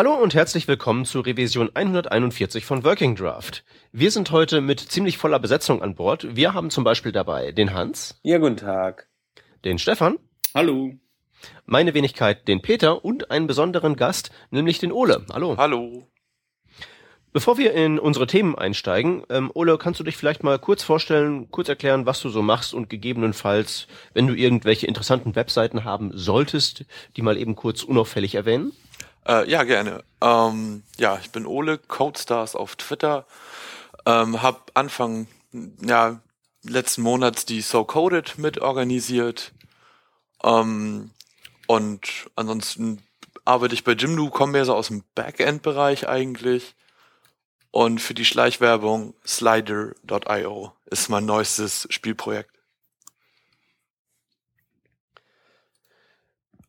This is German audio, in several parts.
Hallo und herzlich willkommen zur Revision 141 von Working Draft. Wir sind heute mit ziemlich voller Besetzung an Bord. Wir haben zum Beispiel dabei den Hans. Ja, guten Tag. Den Stefan. Hallo. Meine Wenigkeit, den Peter und einen besonderen Gast, nämlich den Ole. Hallo. Hallo. Bevor wir in unsere Themen einsteigen, ähm, Ole, kannst du dich vielleicht mal kurz vorstellen, kurz erklären, was du so machst und gegebenenfalls, wenn du irgendwelche interessanten Webseiten haben solltest, die mal eben kurz unauffällig erwähnen? Äh, ja, gerne. Ähm, ja, ich bin Ole, Codestars auf Twitter. Ähm, hab Anfang, ja, letzten Monats die So Coded mit organisiert. Ähm, und ansonsten arbeite ich bei Jimdo, komme mehr so aus dem Backend-Bereich eigentlich. Und für die Schleichwerbung Slider.io ist mein neuestes Spielprojekt.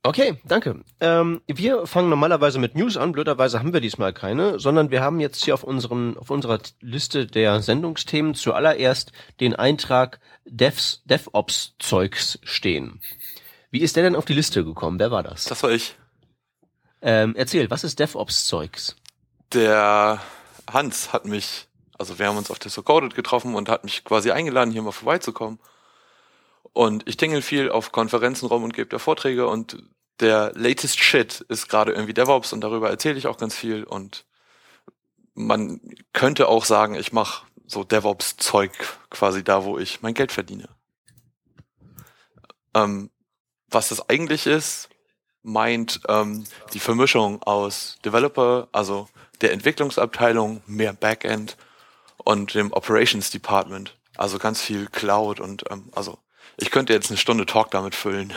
Okay, danke. Ähm, wir fangen normalerweise mit News an. Blöderweise haben wir diesmal keine, sondern wir haben jetzt hier auf, unseren, auf unserer Liste der Sendungsthemen zuallererst den Eintrag Devs, DevOps-Zeugs stehen. Wie ist der denn auf die Liste gekommen? Wer war das? Das war ich. Ähm, erzähl, was ist DevOps-Zeugs? Der Hans hat mich, also wir haben uns auf der Socoded getroffen und hat mich quasi eingeladen, hier mal vorbeizukommen. Und ich tingel viel auf Konferenzen rum und gebe da Vorträge und der latest Shit ist gerade irgendwie DevOps und darüber erzähle ich auch ganz viel und man könnte auch sagen, ich mache so DevOps-Zeug quasi da, wo ich mein Geld verdiene. Ähm, was das eigentlich ist, meint ähm, die Vermischung aus Developer, also der Entwicklungsabteilung, mehr Backend und dem Operations Department. Also ganz viel Cloud und ähm, also ich könnte jetzt eine Stunde Talk damit füllen.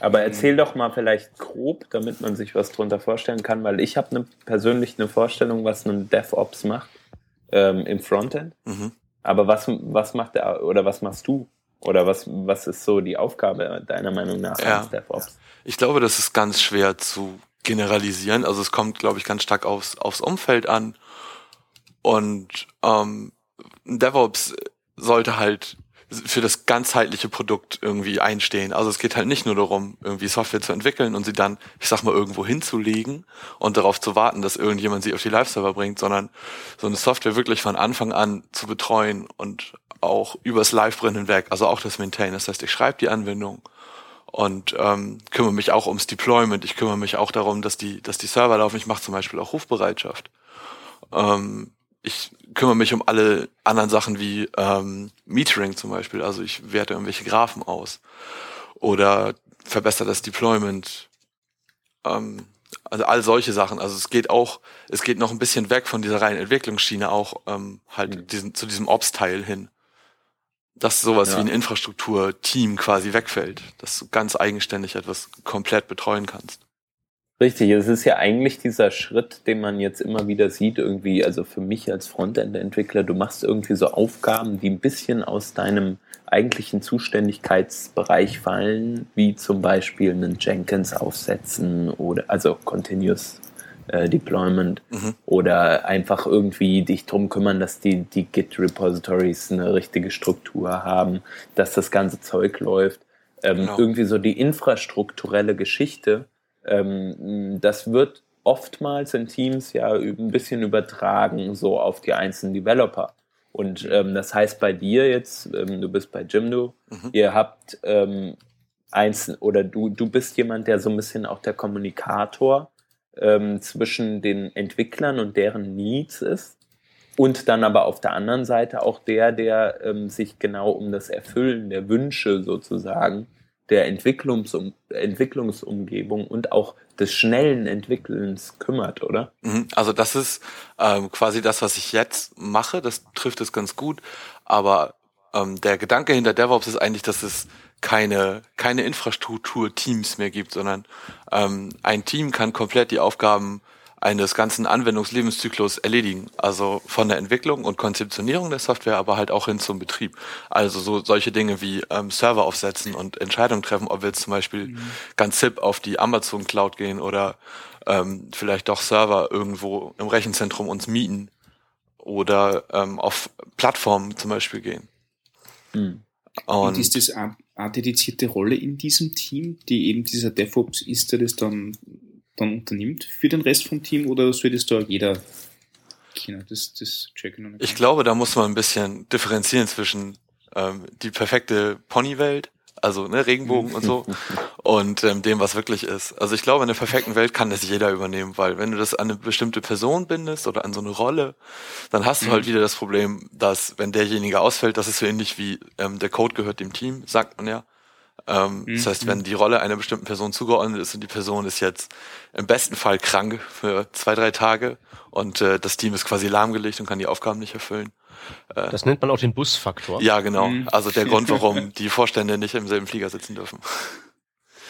Aber erzähl doch mal vielleicht grob, damit man sich was drunter vorstellen kann, weil ich habe ne, persönlich eine Vorstellung, was ein DevOps macht ähm, im Frontend. Mhm. Aber was, was macht er oder was machst du? Oder was, was ist so die Aufgabe deiner Meinung nach ja. als DevOps? Ich glaube, das ist ganz schwer zu generalisieren. Also es kommt, glaube ich, ganz stark aufs, aufs Umfeld an. Und ähm, DevOps sollte halt für das ganzheitliche Produkt irgendwie einstehen. Also es geht halt nicht nur darum, irgendwie Software zu entwickeln und sie dann, ich sag mal, irgendwo hinzulegen und darauf zu warten, dass irgendjemand sie auf die Live-Server bringt, sondern so eine Software wirklich von Anfang an zu betreuen und auch übers Live-Brennen hinweg, also auch das Maintain. Das heißt, ich schreibe die Anwendung und ähm, kümmere mich auch ums Deployment. Ich kümmere mich auch darum, dass die, dass die Server laufen. Ich mache zum Beispiel auch Rufbereitschaft. Ähm, ich kümmere mich um alle anderen Sachen wie ähm, Metering zum Beispiel. Also ich werte irgendwelche Graphen aus oder verbessere das Deployment. Ähm, also all solche Sachen. Also es geht auch, es geht noch ein bisschen weg von dieser reinen Entwicklungsschiene auch ähm, halt mhm. diesen, zu diesem Ops-Teil hin. Dass sowas ja. wie ein Infrastruktur-Team quasi wegfällt, dass du ganz eigenständig etwas komplett betreuen kannst. Richtig, es ist ja eigentlich dieser Schritt, den man jetzt immer wieder sieht, irgendwie, also für mich als Frontend-Entwickler, du machst irgendwie so Aufgaben, die ein bisschen aus deinem eigentlichen Zuständigkeitsbereich fallen, wie zum Beispiel einen Jenkins aufsetzen oder also Continuous äh, Deployment mhm. oder einfach irgendwie dich drum kümmern, dass die, die Git-Repositories eine richtige Struktur haben, dass das ganze Zeug läuft. Ähm, genau. Irgendwie so die infrastrukturelle Geschichte ähm, das wird oftmals in Teams ja ein bisschen übertragen, so auf die einzelnen Developer. Und ähm, das heißt bei dir jetzt, ähm, du bist bei Jimdo, mhm. ihr habt ähm, einzeln oder du, du bist jemand, der so ein bisschen auch der Kommunikator ähm, zwischen den Entwicklern und deren Needs ist. Und dann aber auf der anderen Seite auch der, der ähm, sich genau um das Erfüllen der Wünsche sozusagen der Entwicklungsum Entwicklungsumgebung und auch des schnellen Entwickelns kümmert, oder? Mhm. Also das ist ähm, quasi das, was ich jetzt mache. Das trifft es ganz gut. Aber ähm, der Gedanke hinter DevOps ist eigentlich, dass es keine keine Infrastruktur-Teams mehr gibt, sondern ähm, ein Team kann komplett die Aufgaben eines ganzen Anwendungslebenszyklus erledigen. Also von der Entwicklung und Konzeptionierung der Software, aber halt auch hin zum Betrieb. Also so solche Dinge wie ähm, Server aufsetzen und Entscheidungen treffen, ob wir jetzt zum Beispiel mhm. ganz hip auf die Amazon Cloud gehen oder ähm, vielleicht doch Server irgendwo im Rechenzentrum uns mieten oder ähm, auf Plattformen zum Beispiel gehen. Mhm. Und, und ist das eine dedizierte Rolle in diesem Team, die eben dieser DevOps ist, der das dann dann unternimmt für den Rest vom Team oder soll das da jeder kennen? Das, das check ich noch nicht. Ich glaube, da muss man ein bisschen differenzieren zwischen ähm, die perfekte Ponywelt also ne, Regenbogen und so und ähm, dem, was wirklich ist. Also ich glaube, in der perfekten Welt kann das jeder übernehmen, weil wenn du das an eine bestimmte Person bindest oder an so eine Rolle, dann hast du halt mhm. wieder das Problem, dass wenn derjenige ausfällt, das ist so ähnlich wie ähm, der Code gehört dem Team, sagt man ja. Ähm, mhm. Das heißt, wenn die Rolle einer bestimmten Person zugeordnet ist und die Person ist jetzt im besten Fall krank für zwei, drei Tage und äh, das Team ist quasi lahmgelegt und kann die Aufgaben nicht erfüllen, äh, das nennt man auch den Busfaktor. Ja, genau. Mhm. Also der Grund, warum die Vorstände nicht im selben Flieger sitzen dürfen.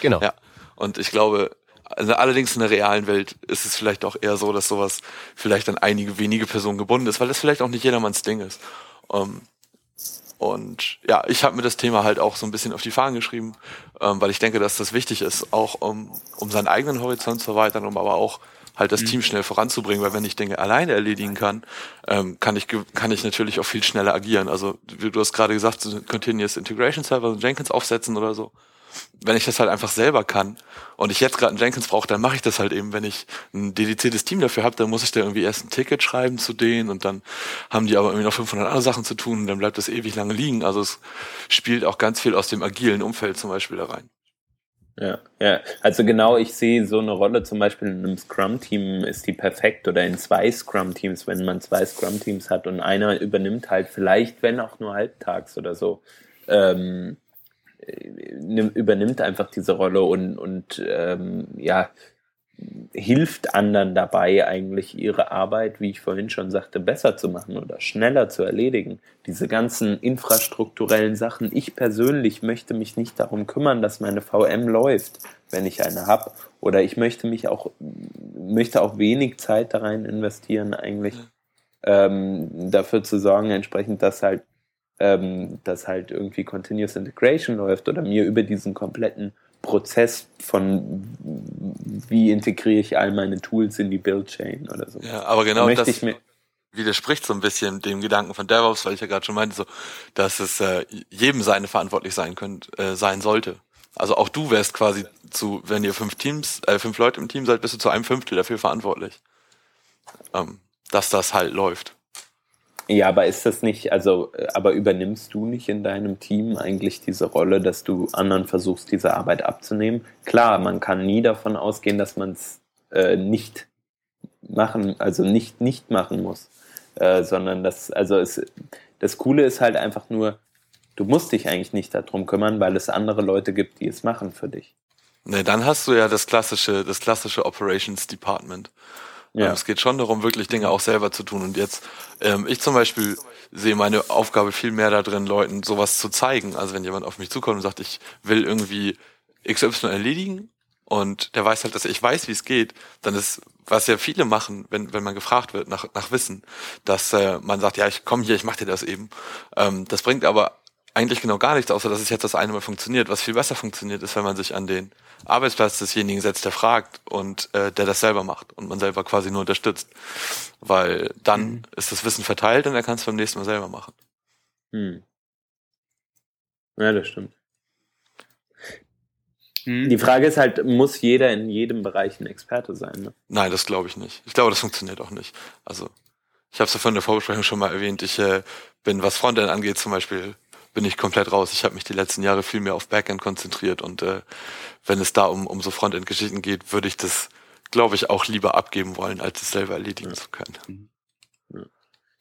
Genau. Ja. Und ich glaube, also allerdings in der realen Welt ist es vielleicht auch eher so, dass sowas vielleicht an einige wenige Personen gebunden ist, weil das vielleicht auch nicht jedermanns Ding ist. Um, ähm, und ja, ich habe mir das Thema halt auch so ein bisschen auf die Fahnen geschrieben, ähm, weil ich denke, dass das wichtig ist, auch um, um seinen eigenen Horizont zu erweitern, um aber auch halt das mhm. Team schnell voranzubringen, weil wenn ich Dinge alleine erledigen kann, ähm, kann ich kann ich natürlich auch viel schneller agieren. Also wie du hast gerade gesagt, so Continuous Integration Server, Jenkins aufsetzen oder so. Wenn ich das halt einfach selber kann und ich jetzt gerade einen Jenkins brauche, dann mache ich das halt eben. Wenn ich ein dediziertes Team dafür habe, dann muss ich da irgendwie erst ein Ticket schreiben zu denen und dann haben die aber irgendwie noch 500 andere Sachen zu tun und dann bleibt das ewig lange liegen. Also es spielt auch ganz viel aus dem agilen Umfeld zum Beispiel da rein. Ja, ja. Also genau, ich sehe so eine Rolle zum Beispiel in einem Scrum-Team ist die perfekt oder in zwei Scrum-Teams, wenn man zwei Scrum-Teams hat und einer übernimmt halt vielleicht, wenn auch nur halbtags oder so, ähm, äh, übernimmt einfach diese Rolle und, und ähm, ja, hilft anderen dabei, eigentlich ihre Arbeit, wie ich vorhin schon sagte, besser zu machen oder schneller zu erledigen. Diese ganzen infrastrukturellen Sachen. Ich persönlich möchte mich nicht darum kümmern, dass meine VM läuft, wenn ich eine habe. Oder ich möchte mich auch, möchte auch wenig Zeit da rein investieren, eigentlich ähm, dafür zu sorgen, entsprechend, dass halt, ähm, dass halt irgendwie Continuous Integration läuft oder mir über diesen kompletten Prozess von wie integriere ich all meine Tools in die Build-Chain oder so. Ja, aber genau da das widerspricht so ein bisschen dem Gedanken von DevOps, weil ich ja gerade schon meinte, so, dass es äh, jedem seine verantwortlich sein könnt, äh, sein sollte. Also auch du wärst quasi zu, wenn ihr fünf Teams, äh, fünf Leute im Team seid, bist du zu einem Fünftel dafür verantwortlich, ähm, dass das halt läuft. Ja, aber ist das nicht, also, äh, aber übernimmst du nicht in deinem Team eigentlich diese Rolle, dass du anderen versuchst, diese Arbeit abzunehmen? Klar, man kann nie davon ausgehen, dass man es äh, nicht machen, also nicht nicht machen muss, äh, sondern das, also es, das Coole ist halt einfach nur, du musst dich eigentlich nicht darum kümmern, weil es andere Leute gibt, die es machen für dich. Nee, dann hast du ja das klassische, das klassische Operations Department. Ja. Ähm, es geht schon darum, wirklich Dinge auch selber zu tun. Und jetzt, ähm, ich zum Beispiel sehe meine Aufgabe viel mehr da drin, Leuten sowas zu zeigen. Also wenn jemand auf mich zukommt und sagt, ich will irgendwie XY erledigen und der weiß halt, dass ich weiß, wie es geht, dann ist, was ja viele machen, wenn, wenn man gefragt wird nach, nach Wissen, dass äh, man sagt, ja, ich komme hier, ich mache dir das eben. Ähm, das bringt aber eigentlich genau gar nichts, außer dass es jetzt das eine Mal funktioniert. Was viel besser funktioniert, ist, wenn man sich an den Arbeitsplatz desjenigen setzt, der fragt und äh, der das selber macht und man selber quasi nur unterstützt. Weil dann mhm. ist das Wissen verteilt und er kann es beim nächsten Mal selber machen. Hm. Ja, das stimmt. Mhm. Die Frage ist halt, muss jeder in jedem Bereich ein Experte sein? Ne? Nein, das glaube ich nicht. Ich glaube, das funktioniert auch nicht. Also, ich habe es ja von der Vorbesprechung schon mal erwähnt. Ich äh, bin, was Frontend angeht, zum Beispiel bin ich komplett raus. Ich habe mich die letzten Jahre viel mehr auf Backend konzentriert und äh, wenn es da um, um so Frontend-Geschichten geht, würde ich das, glaube ich, auch lieber abgeben wollen, als es selber erledigen ja. zu können. Mhm.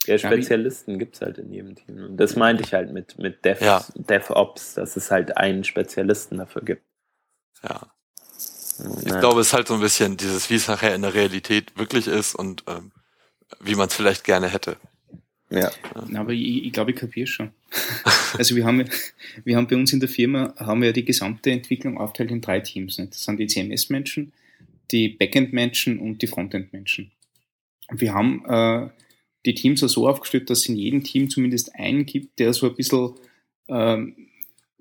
Ja, Spezialisten gibt's halt in jedem Team. Und das meinte ich halt mit, mit Dev, ja. DevOps, dass es halt einen Spezialisten dafür gibt. Ja. Ich glaube, es ist halt so ein bisschen dieses, wie es nachher in der Realität wirklich ist und ähm, wie man es vielleicht gerne hätte. Ja. Aber ich, ich glaube, ich kapiere schon. also wir haben, wir haben bei uns in der Firma, haben wir ja die gesamte Entwicklung aufteilt in drei Teams. Nicht? Das sind die CMS-Menschen, die Backend-Menschen und die Frontend-Menschen. Wir haben äh, die Teams so aufgestellt, dass es in jedem Team zumindest einen gibt, der so ein bisschen äh,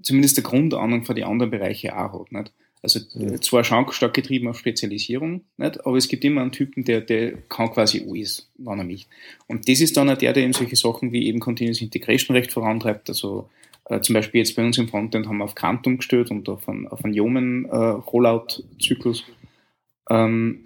zumindest der Grundahnung für die anderen Bereiche auch hat. Nicht? Also mhm. zwar schon stark getrieben auf Spezialisierung, nicht? aber es gibt immer einen Typen, der, der kann quasi alles, wann er mich. Und das ist dann auch der, der eben solche Sachen wie eben Continuous Integration recht vorantreibt. Also äh, zum Beispiel jetzt bei uns im Frontend haben wir auf Quantum gestellt und auf einen, auf einen Yeoman äh, Rollout-Zyklus. ähm,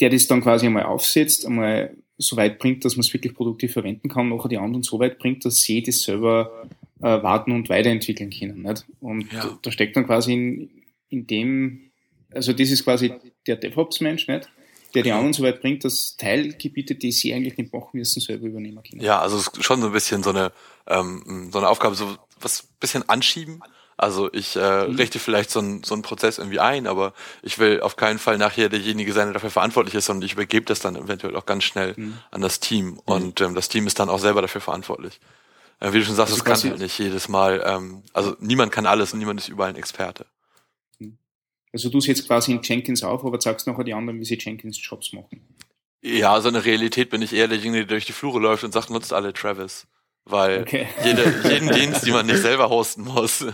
der das dann quasi einmal aufsetzt, einmal so weit bringt, dass man es wirklich produktiv verwenden kann, nachher die anderen so weit bringt, dass sie das selber äh, warten und weiterentwickeln können. Nicht? Und Ja. da, da steckt dann quasi in, in dem, also das ist quasi der DevOps-Mensch, nicht? der die anderen so weit bringt, dass Teilgebiete, die sie eigentlich nicht machen müssen, selber übernehmen können. Ja, also es ist schon so ein bisschen so eine, ähm, so eine Aufgabe, so was bisschen anschieben. Also ich äh, Mhm. richte vielleicht so einen so einen Prozess irgendwie ein, aber ich will auf keinen Fall nachher derjenige sein, der dafür verantwortlich ist, sondern ich übergebe das dann eventuell auch ganz schnell Mhm. an das Team. Und ähm, das Team ist dann auch selber dafür verantwortlich. Äh, wie du schon sagst, Also es kann halt nicht jedes Mal, ähm, also niemand kann alles und niemand ist überall ein Experte. Also du setzt quasi in Jenkins auf, aber sagst nachher die anderen, wie sie Jenkins Jobs machen. Ja, so eine Realität bin ich eher derjenige, der durch die Flure läuft und sagt, nutzt alle Travis. Weil Okay. jede, jeden Dienst, den man nicht selber hosten muss,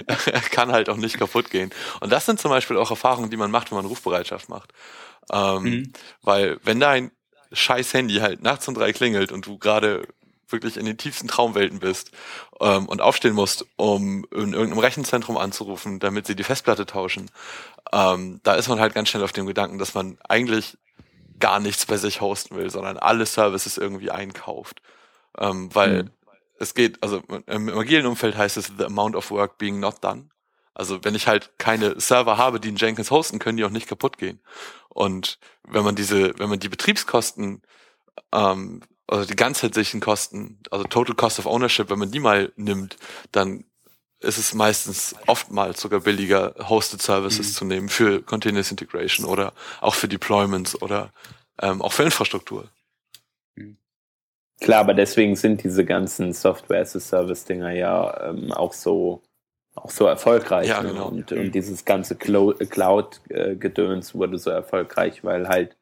kann halt auch nicht kaputt gehen. Und das sind zum Beispiel auch Erfahrungen, die man macht, wenn man Rufbereitschaft macht. Ähm, Mhm. Weil wenn dein scheiß Handy halt nachts um drei klingelt und du gerade wirklich in den tiefsten Traumwelten bist ähm, und aufstehen musst, um in irgendeinem Rechenzentrum anzurufen, damit sie die Festplatte tauschen, ähm, da ist man halt ganz schnell auf dem Gedanken, dass man eigentlich gar nichts bei sich hosten will, sondern alle Services irgendwie einkauft. Ähm, weil Mhm. es geht, also im, im agilen Umfeld heißt es the amount of work being not done. Also wenn ich halt keine Server habe, die in Jenkins hosten, können die auch nicht kaputt gehen. Und wenn man diese, wenn man die Betriebskosten, ähm, also die ganzheitlichen Kosten, also Total Cost of Ownership, wenn man die mal nimmt, dann ist es meistens oftmals sogar billiger, Hosted Services Mhm. zu nehmen für Continuous Integration oder auch für Deployments oder ähm, auch für Infrastruktur. Klar, aber deswegen sind diese ganzen Software-as-a-Service-Dinger ja ähm, auch so auch so erfolgreich. Ja, ne? genau. und, und dieses ganze Clo- Cloud-Gedöns wurde so erfolgreich, weil halt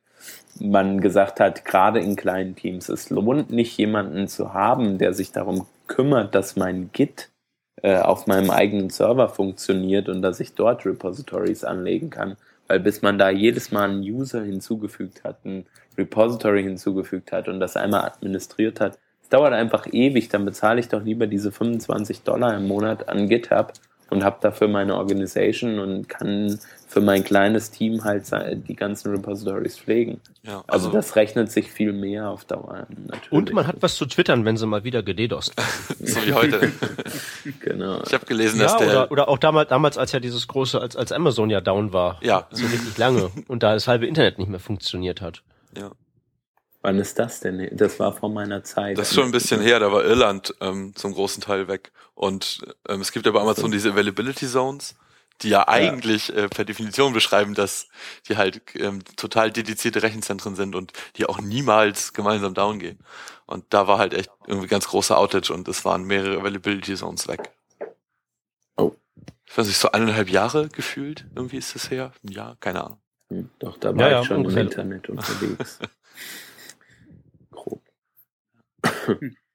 man gesagt hat, gerade in kleinen Teams, es lohnt nicht, jemanden zu haben, der sich darum kümmert, dass mein Git äh, auf meinem eigenen Server funktioniert und dass ich dort Repositories anlegen kann. Weil bis man da jedes Mal einen User hinzugefügt hat, ein Repository hinzugefügt hat und das einmal administriert hat, es dauert einfach ewig, dann bezahle ich doch lieber diese 25 Dollar im Monat an GitHub und habe dafür meine Organisation und kann für mein kleines Team halt die ganzen Repositories pflegen. Ja, Also, also, das rechnet sich viel mehr auf Dauer. Natürlich. Und man hat was zu twittern, wenn sie mal wieder gededost. so wie heute. Genau. Ich habe gelesen, Ja, dass der oder, oder auch damals, damals, als ja dieses große, als, als Amazon ja down war. Ja. So richtig lange. Und da das halbe Internet nicht mehr funktioniert hat. ja, Wann ist das denn? Das war vor meiner Zeit. das ist schon ein bisschen her, da war Irland ähm, zum großen Teil weg. Und ähm, es gibt ja bei Amazon diese Availability Zones, die ja eigentlich äh, per Definition beschreiben, dass die halt ähm, total dedizierte Rechenzentren sind und die auch niemals gemeinsam down gehen. Und da war halt echt irgendwie ganz großer Outage und es waren mehrere Availability Zones weg. Oh. Ich weiß nicht, so eineinhalb Jahre gefühlt, irgendwie ist es her. Ein Jahr, keine Ahnung. Hm, Doch, da war Ja, ja, ich schon ungefähr. im Internet unterwegs. Grob.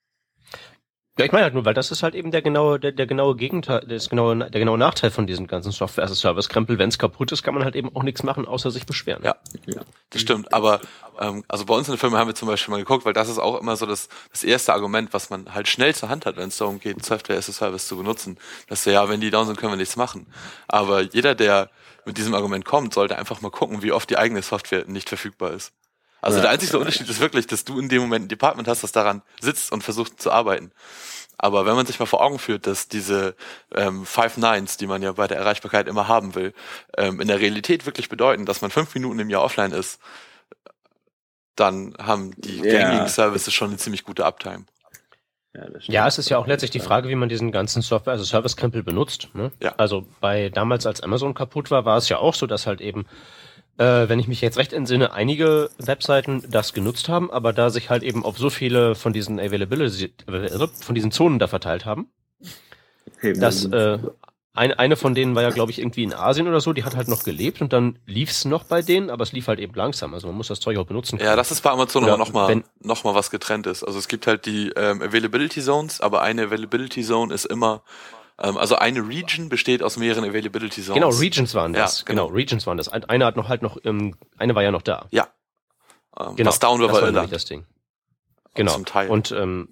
Ja, ich meine halt nur, weil das ist halt eben der genaue, der, der genaue Gegenteil, das genaue, der genaue Nachteil von diesem ganzen Software-as-a-Service-Krempel. Wenn es kaputt ist, kann man halt eben auch nichts machen, außer sich beschweren. Ja. Das stimmt, aber ähm, also bei uns in der Firma haben wir zum Beispiel mal geguckt, weil das ist auch immer so das, das erste Argument, was man halt schnell zur Hand hat, wenn es darum geht, Software as a Service zu benutzen. Dass wir, ja, wenn die down sind, können wir nichts machen. Aber jeder, der mit diesem Argument kommt, sollte einfach mal gucken, wie oft die eigene Software nicht verfügbar ist. Also Ja. der einzige Unterschied ist wirklich, dass du in dem Moment ein Department hast, das daran sitzt und versucht zu arbeiten. Aber wenn man sich mal vor Augen führt, dass diese ähm, Five Nines, die man ja bei der Erreichbarkeit immer haben will, ähm, in der Realität wirklich bedeuten, dass man fünf Minuten im Jahr offline ist, dann haben die Ja. gängigen Services schon eine ziemlich gute Uptime. Ja. Ja, es ist ja auch letztlich die Frage, wie man diesen ganzen Software, also Service-Krempel benutzt. Ne? Ja. Also bei damals, als Amazon kaputt war, war es ja auch so, dass halt eben, äh, wenn ich mich jetzt recht entsinne, einige Webseiten das genutzt haben, aber da sich halt eben auf so viele von diesen Availability, äh, von diesen Zonen da verteilt haben, Hey, dass äh, ein, eine von denen war ja, glaube ich, irgendwie in Asien oder so, die hat halt noch gelebt und dann lief's noch bei denen, aber es lief halt eben langsam. Also man muss das Zeug auch benutzen Ja, das ist bei Amazon Oder aber nochmal noch mal was getrenntes. Also es gibt halt die ähm, Availability Zones, aber eine Availability Zone ist immer, also eine Region besteht aus mehreren Availability Zones. Genau, Regions waren das. Ja, genau. genau. Regions waren das. Ein- Eine hat noch halt noch, ähm, eine war ja noch da. Ja. Ähm, Genau. Was down war, das war Irland. das Ding. Genau. Zum Teil. Und ähm,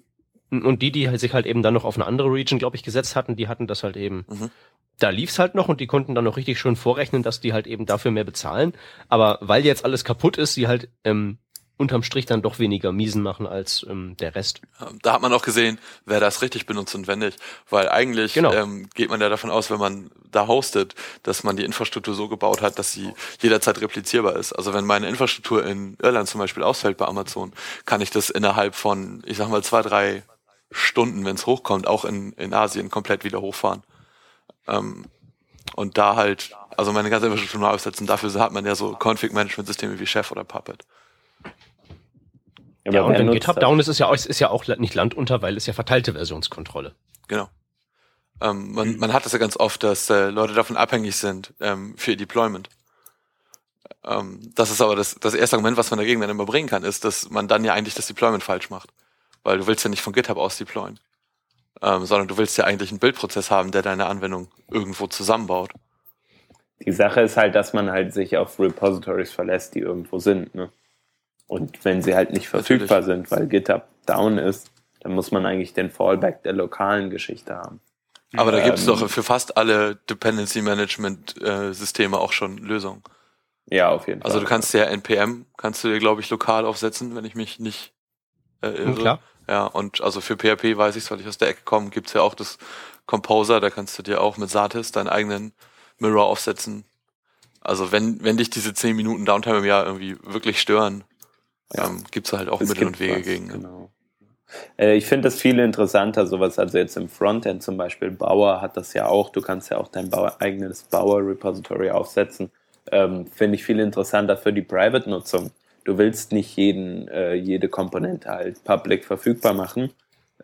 Und die, die sich halt eben dann noch auf eine andere Region, glaube ich, gesetzt hatten, die hatten das halt eben. Mhm. Da lief's halt noch und die konnten dann noch richtig schön vorrechnen, dass die halt eben dafür mehr bezahlen. Aber weil jetzt alles kaputt ist, sie halt ähm, unterm Strich dann doch weniger Miesen machen als ähm, der Rest. Da hat man auch gesehen, wer das richtig benutzt und wer nicht. Weil eigentlich Genau. ähm, geht man ja davon aus, wenn man da hostet, dass man die Infrastruktur so gebaut hat, dass sie jederzeit replizierbar ist. Also wenn meine Infrastruktur in Irland zum Beispiel ausfällt bei Amazon, kann ich das innerhalb von, ich sag mal, zwei, drei Stunden, wenn es hochkommt, auch in, in Asien komplett wieder hochfahren. Ähm, und da halt, also meine ganze Infrastruktur neu aufsetzen, dafür hat man ja so Config-Management-Systeme wie Chef oder Puppet. Ja, und wenn GitHub down ist, ist ja, auch- ist ja auch nicht Land unter, weil es ja verteilte Versionskontrolle. Genau. Ähm, man, man hat das ja ganz oft, dass äh, Leute davon abhängig sind ähm, für ihr Deployment. Ähm, das ist aber das, das erste Argument, was man dagegen dann immer bringen kann, ist, dass man dann ja eigentlich das Deployment falsch macht. Weil du willst ja nicht von GitHub aus deployen. Ähm, sondern du willst ja eigentlich einen Bildprozess haben, der deine Anwendung irgendwo zusammenbaut. Die Sache ist halt, dass man halt sich auf Repositories verlässt, die irgendwo sind. Ne? Und wenn sie halt nicht verfügbar sind, weil GitHub down ist, dann muss man eigentlich den Fallback der lokalen Geschichte haben. Aber da gibt es Ähm, doch für fast alle Dependency Management äh, Systeme auch schon Lösungen. Ja, auf jeden Fall. Also du kannst ja NPM, kannst du dir, glaube ich, lokal aufsetzen, wenn ich mich nicht äh, irre. Klar. Ja, und also für PHP weiß ich weil ich aus der Ecke komme, gibt's ja auch das Composer, da kannst du dir auch mit Satis deinen eigenen Mirror aufsetzen. Also wenn, wenn dich diese 10 Minuten Downtime im Jahr irgendwie wirklich stören, Ja. ähm, gibt's halt auch Es Mittel gibt und Wege was, gegen. ne? Genau. Äh, Ich finde das viel interessanter, sowas, also jetzt im Frontend zum Beispiel, Bauer hat das ja auch, du kannst ja auch dein Bauer, eigenes Bauer-Repository aufsetzen. Ähm, finde ich viel interessanter für die Private-Nutzung. Du willst nicht jeden, äh, jede Komponente halt public verfügbar machen,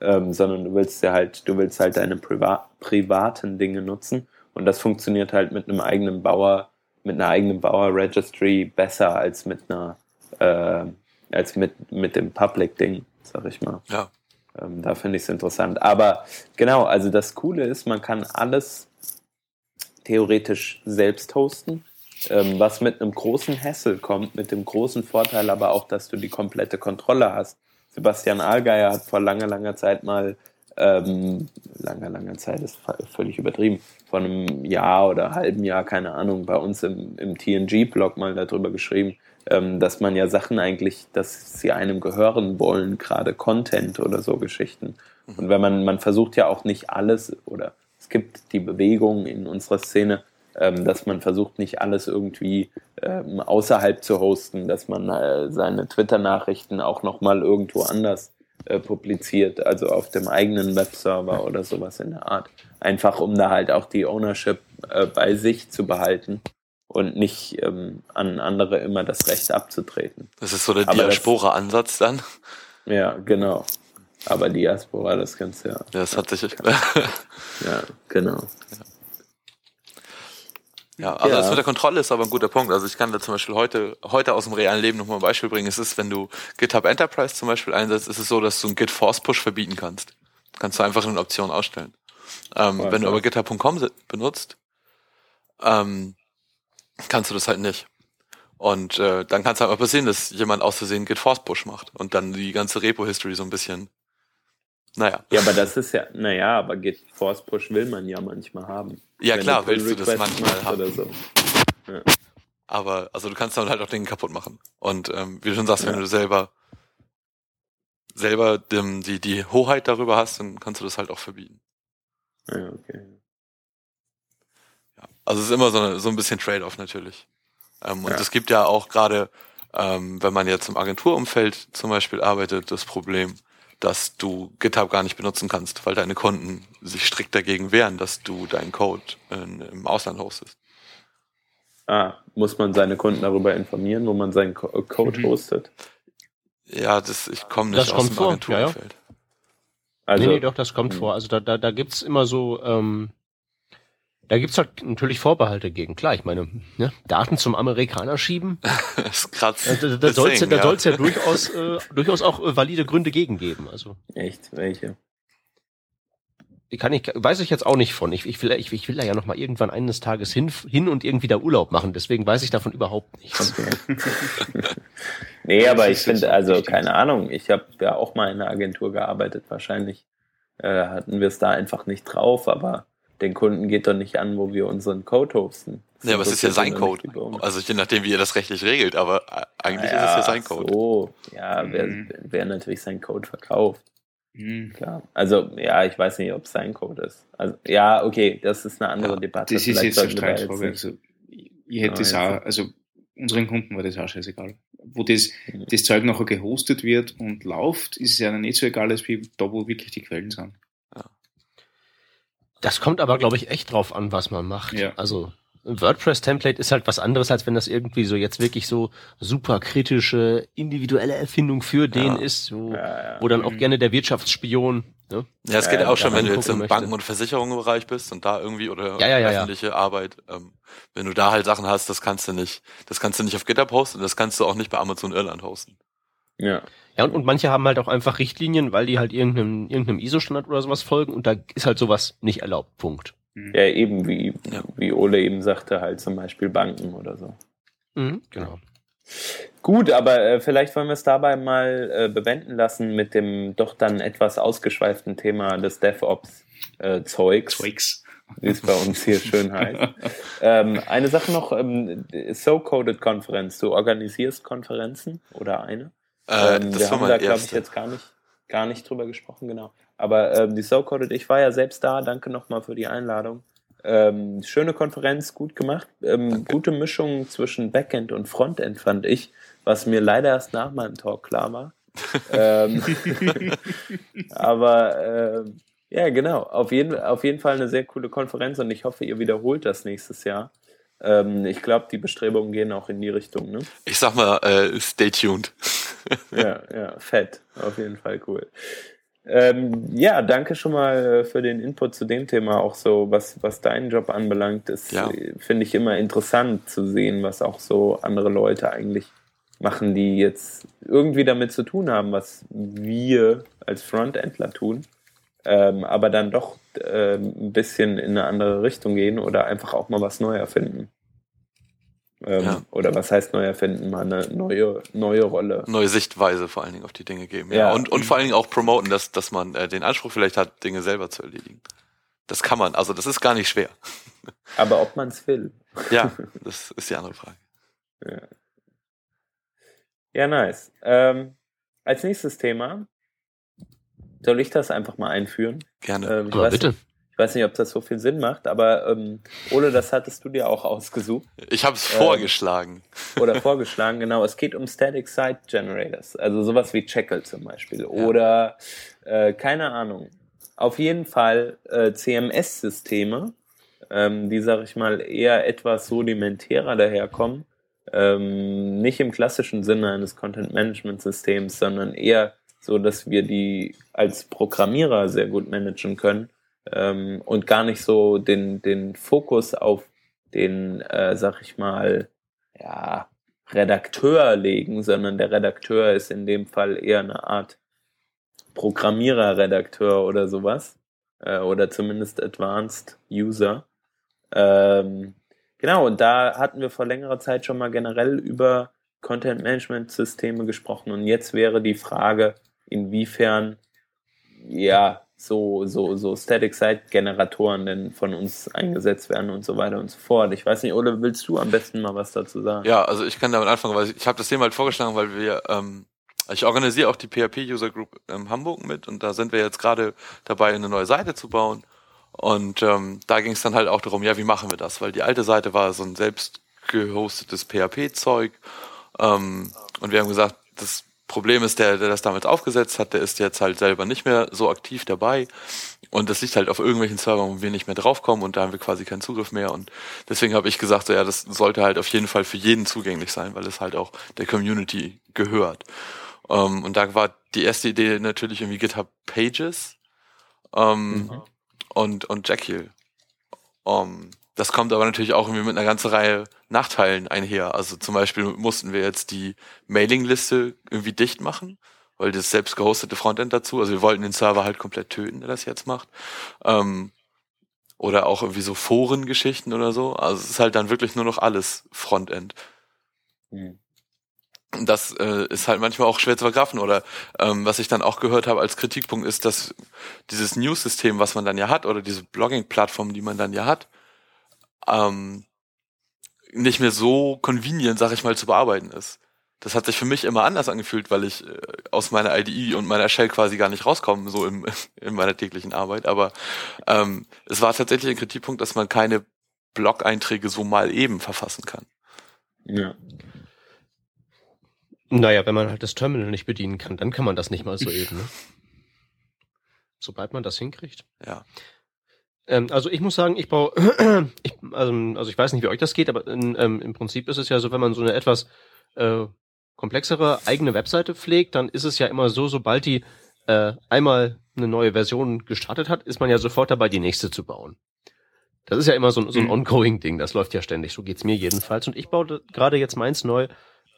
ähm, sondern du willst ja halt, du willst halt deine priva privaten Dinge nutzen und das funktioniert halt mit einem eigenen Bauer, mit einer eigenen Bauer-Registry besser als mit einer, äh, als mit, mit dem Public-Ding, sag ich mal. Ja. Ähm, da finde ich es interessant. Aber genau, also das Coole ist, man kann alles theoretisch selbst hosten, ähm, was mit einem großen Hassel kommt, mit dem großen Vorteil aber auch, dass du die komplette Kontrolle hast. Sebastian Allgeier hat vor langer, langer Zeit mal, ähm, langer, langer Zeit ist völlig übertrieben, vor einem Jahr oder halben Jahr, keine Ahnung, bei uns im, im TNG-Blog mal darüber geschrieben, dass man ja Sachen eigentlich, dass sie einem gehören wollen, gerade Content oder so Geschichten. Und wenn man, man versucht ja auch nicht alles oder es gibt die Bewegung in unserer Szene, ähm, dass man versucht nicht alles irgendwie ähm, außerhalb zu hosten, dass man äh, seine Twitter-Nachrichten auch nochmal irgendwo anders äh, publiziert, also auf dem eigenen Webserver oder sowas in der Art. Einfach um da halt auch die Ownership äh, bei sich zu behalten und nicht ähm, an andere immer das Recht abzutreten. Das ist so der Diaspora-Ansatz dann. Ja, genau. Aber Diaspora, das kannst du ja. Das hat sich, Ja, genau. Ja, also Ja. das mit der Kontrolle ist aber ein guter Punkt. Also ich kann da zum Beispiel heute, heute aus dem realen Leben nochmal ein Beispiel bringen. Es ist, wenn du GitHub Enterprise zum Beispiel einsetzt, ist es so, dass du einen Git Force Push verbieten kannst. Kannst du einfach eine Option ausstellen. Ähm, Ja, wenn du aber GitHub.com benutzt, ähm, kannst du das halt nicht. Und äh, dann kann es halt mal passieren, dass jemand aus Versehen Git Force Push macht und dann die ganze Repo-History so ein bisschen, naja. Ja, aber das ist ja, naja, aber Git Force Push will man ja manchmal haben. Ja, Wenn klar, Pull willst du das manchmal haben. Oder so. Aber also du kannst dann halt auch Dinge kaputt machen. Und ähm, wie du schon sagst, Ja. wenn du selber selber dem, die die Hoheit darüber hast, dann kannst du das halt auch verbieten. Ja, okay. Ja. Also es ist immer so, eine, so ein bisschen Trade-off natürlich. Ähm, und Ja. es gibt ja auch gerade, ähm, wenn man jetzt im Agenturumfeld zum Beispiel arbeitet, das Problem, dass du GitHub gar nicht benutzen kannst, weil deine Kunden sich strikt dagegen wehren, dass du deinen Code in, im Ausland hostest. Ah, muss man seine Kunden darüber informieren, wo man seinen Co Code Mhm. hostet? Ja, das, ich komme nicht Das aus kommt dem vor, Agenturumfeld. Also, nee, nee, doch, das kommt Hm. vor. Also da, da, da gibt's immer so, ähm, da gibt's halt natürlich Vorbehalte gegen. Klar, ich meine, ne, Daten zum Amerikaner schieben, Das kratzt. äh, da, da soll's ja, deswegen, da soll's ja durchaus, äh, durchaus auch äh, valide Gründe gegen geben. Also echt, welche? kann ich, weiß ich jetzt auch nicht von. Ich, ich, will, ich, ich will da ja noch mal irgendwann eines Tages hin, hin und irgendwie da Urlaub machen. Deswegen weiß ich davon überhaupt nichts. Okay. nee, aber ich finde, also keine Ahnung. Ich habe ja auch mal in einer Agentur gearbeitet. Wahrscheinlich äh, hatten wir es da einfach nicht drauf. Aber den Kunden geht doch nicht an, wo wir unseren Code hosten. ja, aber es ist ja sein Code. Also je nachdem, wie ihr das rechtlich regelt. Aber eigentlich ja, ist es ja sein Code. So, ja, mhm. wer, wer natürlich seinen Code verkauft. Mhm. Klar. Also, ja, ich weiß nicht, ob es sein Code ist. Also, ja, okay, das ist eine andere ja, Debatte. Das ist jetzt eine Streitfrage. Also, ich hätte es auch, also, unseren Kunden war das auch scheißegal. Wo das, mhm. das Zeug nachher gehostet wird und läuft, ist es ja nicht so egal, als wie da, wo wirklich die Quellen sind. Das kommt aber, glaube ich, echt drauf an, was man macht. Ja. Also, ein WordPress-Template ist halt was anderes, als wenn das irgendwie so jetzt wirklich so super kritische, individuelle Erfindung für den ja. ist, wo, ja, ja. wo dann auch mhm. gerne der Wirtschaftsspion. Ne? Ja, es geht ja auch schon, wenn du jetzt im möchte. Banken- und Versicherungsbereich bist und da irgendwie oder öffentliche Arbeit, ähm, wenn du da halt Sachen hast, das kannst du nicht, das kannst du nicht auf GitHub hosten, das kannst du auch nicht bei Amazon Irland hosten. Ja. Ja, und, und manche haben halt auch einfach Richtlinien, weil die halt irgendeinem, irgendeinem ISO-Standard oder sowas folgen und da ist halt sowas nicht erlaubt. Punkt. Mhm. Ja, eben, wie, ja. wie Ole eben sagte, halt zum Beispiel Banken oder so. Mhm, genau. Gut, aber äh, vielleicht wollen wir es dabei mal äh, bewenden lassen mit dem doch dann etwas ausgeschweiften Thema des DevOps-Zeugs. Äh, wie es bei uns hier schön heißt. ähm, eine Sache noch, ähm, So-Coded-Konferenz. Du organisierst Konferenzen oder eine? Äh, ähm, wir haben da, glaube ich, jetzt gar nicht, gar nicht drüber gesprochen, genau. Aber ähm, die So-Coded, ich war ja selbst da, danke nochmal für die Einladung. Ähm, schöne Konferenz, gut gemacht. Ähm, gute Mischung zwischen Backend und Frontend fand ich, was mir leider erst nach meinem Talk klar war. ähm, aber äh, ja, genau. Auf jeden, auf jeden Fall eine sehr coole Konferenz und ich hoffe, ihr wiederholt das nächstes Jahr. Ähm, ich glaube, die Bestrebungen gehen auch in die Richtung. Ne? Ich sag mal, äh, stay tuned. Ja, ja, fett. Auf jeden Fall cool. Ähm, ja, danke schon mal äh, für den Input zu dem Thema, auch so, was, was deinen Job anbelangt. Das ja. Äh, finde ich immer interessant zu sehen, was auch so andere Leute eigentlich machen, die jetzt irgendwie damit zu tun haben, was wir als Frontendler tun, ähm, aber dann doch ähm, ein bisschen in eine andere Richtung gehen oder einfach auch mal was neu erfinden. Ähm, ja. Oder was heißt neu erfinden? Mal eine neue, neue Rolle. Neue Sichtweise vor allen Dingen auf die Dinge geben. Ja. ja. Und, und vor allen Dingen auch promoten, dass, dass man äh, den Anspruch vielleicht hat, Dinge selber zu erledigen. Das kann man. Also das ist gar nicht schwer. Aber ob man es will. Ja, das ist die andere Frage. Ja, ja nice. Ähm, als nächstes Thema soll ich das einfach mal einführen? Gerne. Ähm, Aber bitte. Nicht, ich weiß nicht, ob das so viel Sinn macht, aber ähm, Ole, das hattest du dir auch ausgesucht. Ich habe es ähm, vorgeschlagen. Oder vorgeschlagen, genau. Es geht um Static Site Generators, also sowas wie Jekyll zum Beispiel. Ja. Oder äh, keine Ahnung. Auf jeden Fall äh, CMS-Systeme, ähm, die, sag ich mal, eher etwas rudimentärer daherkommen. Ähm, nicht im klassischen Sinne eines Content-Management-Systems, sondern eher so, dass wir die als Programmierer sehr gut managen können ähm, und gar nicht so den, den Fokus auf den, äh, sag ich mal, ja, Redakteur legen, sondern der Redakteur ist in dem Fall eher eine Art Programmierer-Redakteur oder sowas. Äh, oder zumindest Advanced User. Ähm, genau, und da hatten wir vor längerer Zeit schon mal generell über Content-Management-Systeme gesprochen. Und jetzt wäre die Frage, inwiefern ja so, so, so Static Site Generatoren denn von uns eingesetzt werden und so weiter und so fort. Ich weiß nicht, oder willst du am besten mal was dazu sagen? Ja, also ich kann damit anfangen, weil ich, ich habe das Thema halt vorgeschlagen, weil wir, ähm, ich organisiere auch die PHP User Group in Hamburg mit und da sind wir jetzt gerade dabei, eine neue Seite zu bauen. Und ähm, da ging es dann halt auch darum, ja, wie machen wir das? Weil die alte Seite war so ein selbst gehostetes PHP-Zeug. Ähm, und wir haben gesagt, das Problem ist, der, der das damals aufgesetzt hat, der ist jetzt halt selber nicht mehr so aktiv dabei. Und das liegt halt auf irgendwelchen Servern, wo wir nicht mehr draufkommen und da haben wir quasi keinen Zugriff mehr. Und deswegen habe ich gesagt, so, ja, das sollte halt auf jeden Fall für jeden zugänglich sein, weil es halt auch der Community gehört. Um, ähm, und da war die erste Idee natürlich irgendwie GitHub Pages um, mhm. und, und Jekyll. Um, das kommt aber natürlich auch irgendwie mit einer ganzen Reihe Nachteilen einher. Also zum Beispiel mussten wir jetzt die Mailingliste irgendwie dicht machen, weil das selbst gehostete Frontend dazu, also wir wollten den Server halt komplett töten, der das jetzt macht. Ähm, oder auch irgendwie so Forengeschichten oder so. Also es ist halt dann wirklich nur noch alles Frontend. Mhm. Das äh, ist halt manchmal auch schwer zu vergrafen. Oder ähm, was ich dann auch gehört habe als Kritikpunkt ist, dass dieses News-System, was man dann ja hat, oder diese Blogging-Plattform, die man dann ja hat, ähm, nicht mehr so convenient, sag ich mal, zu bearbeiten ist. Das hat sich für mich immer anders angefühlt, weil ich äh, aus meiner IDE und meiner Shell quasi gar nicht rauskomme, so im, in meiner täglichen Arbeit. Aber ähm, es war tatsächlich ein Kritikpunkt, dass man keine Blog-Einträge so mal eben verfassen kann. Ja. Naja, wenn man halt das Terminal nicht bedienen kann, dann kann man das nicht mal so eben. Ne? Sobald man das hinkriegt. Ja. Ähm, also ich muss sagen, ich baue, ich, also, also ich weiß nicht, wie euch das geht, aber in, ähm, im Prinzip ist es ja so, wenn man so eine etwas äh, komplexere eigene Webseite pflegt, dann ist es ja immer so, sobald die äh, einmal eine neue Version gestartet hat, ist man ja sofort dabei, die nächste zu bauen. Das ist ja immer so, so ein mhm. ongoing Ding, das läuft ja ständig, so geht's mir jedenfalls. Und ich baue gerade jetzt meins neu,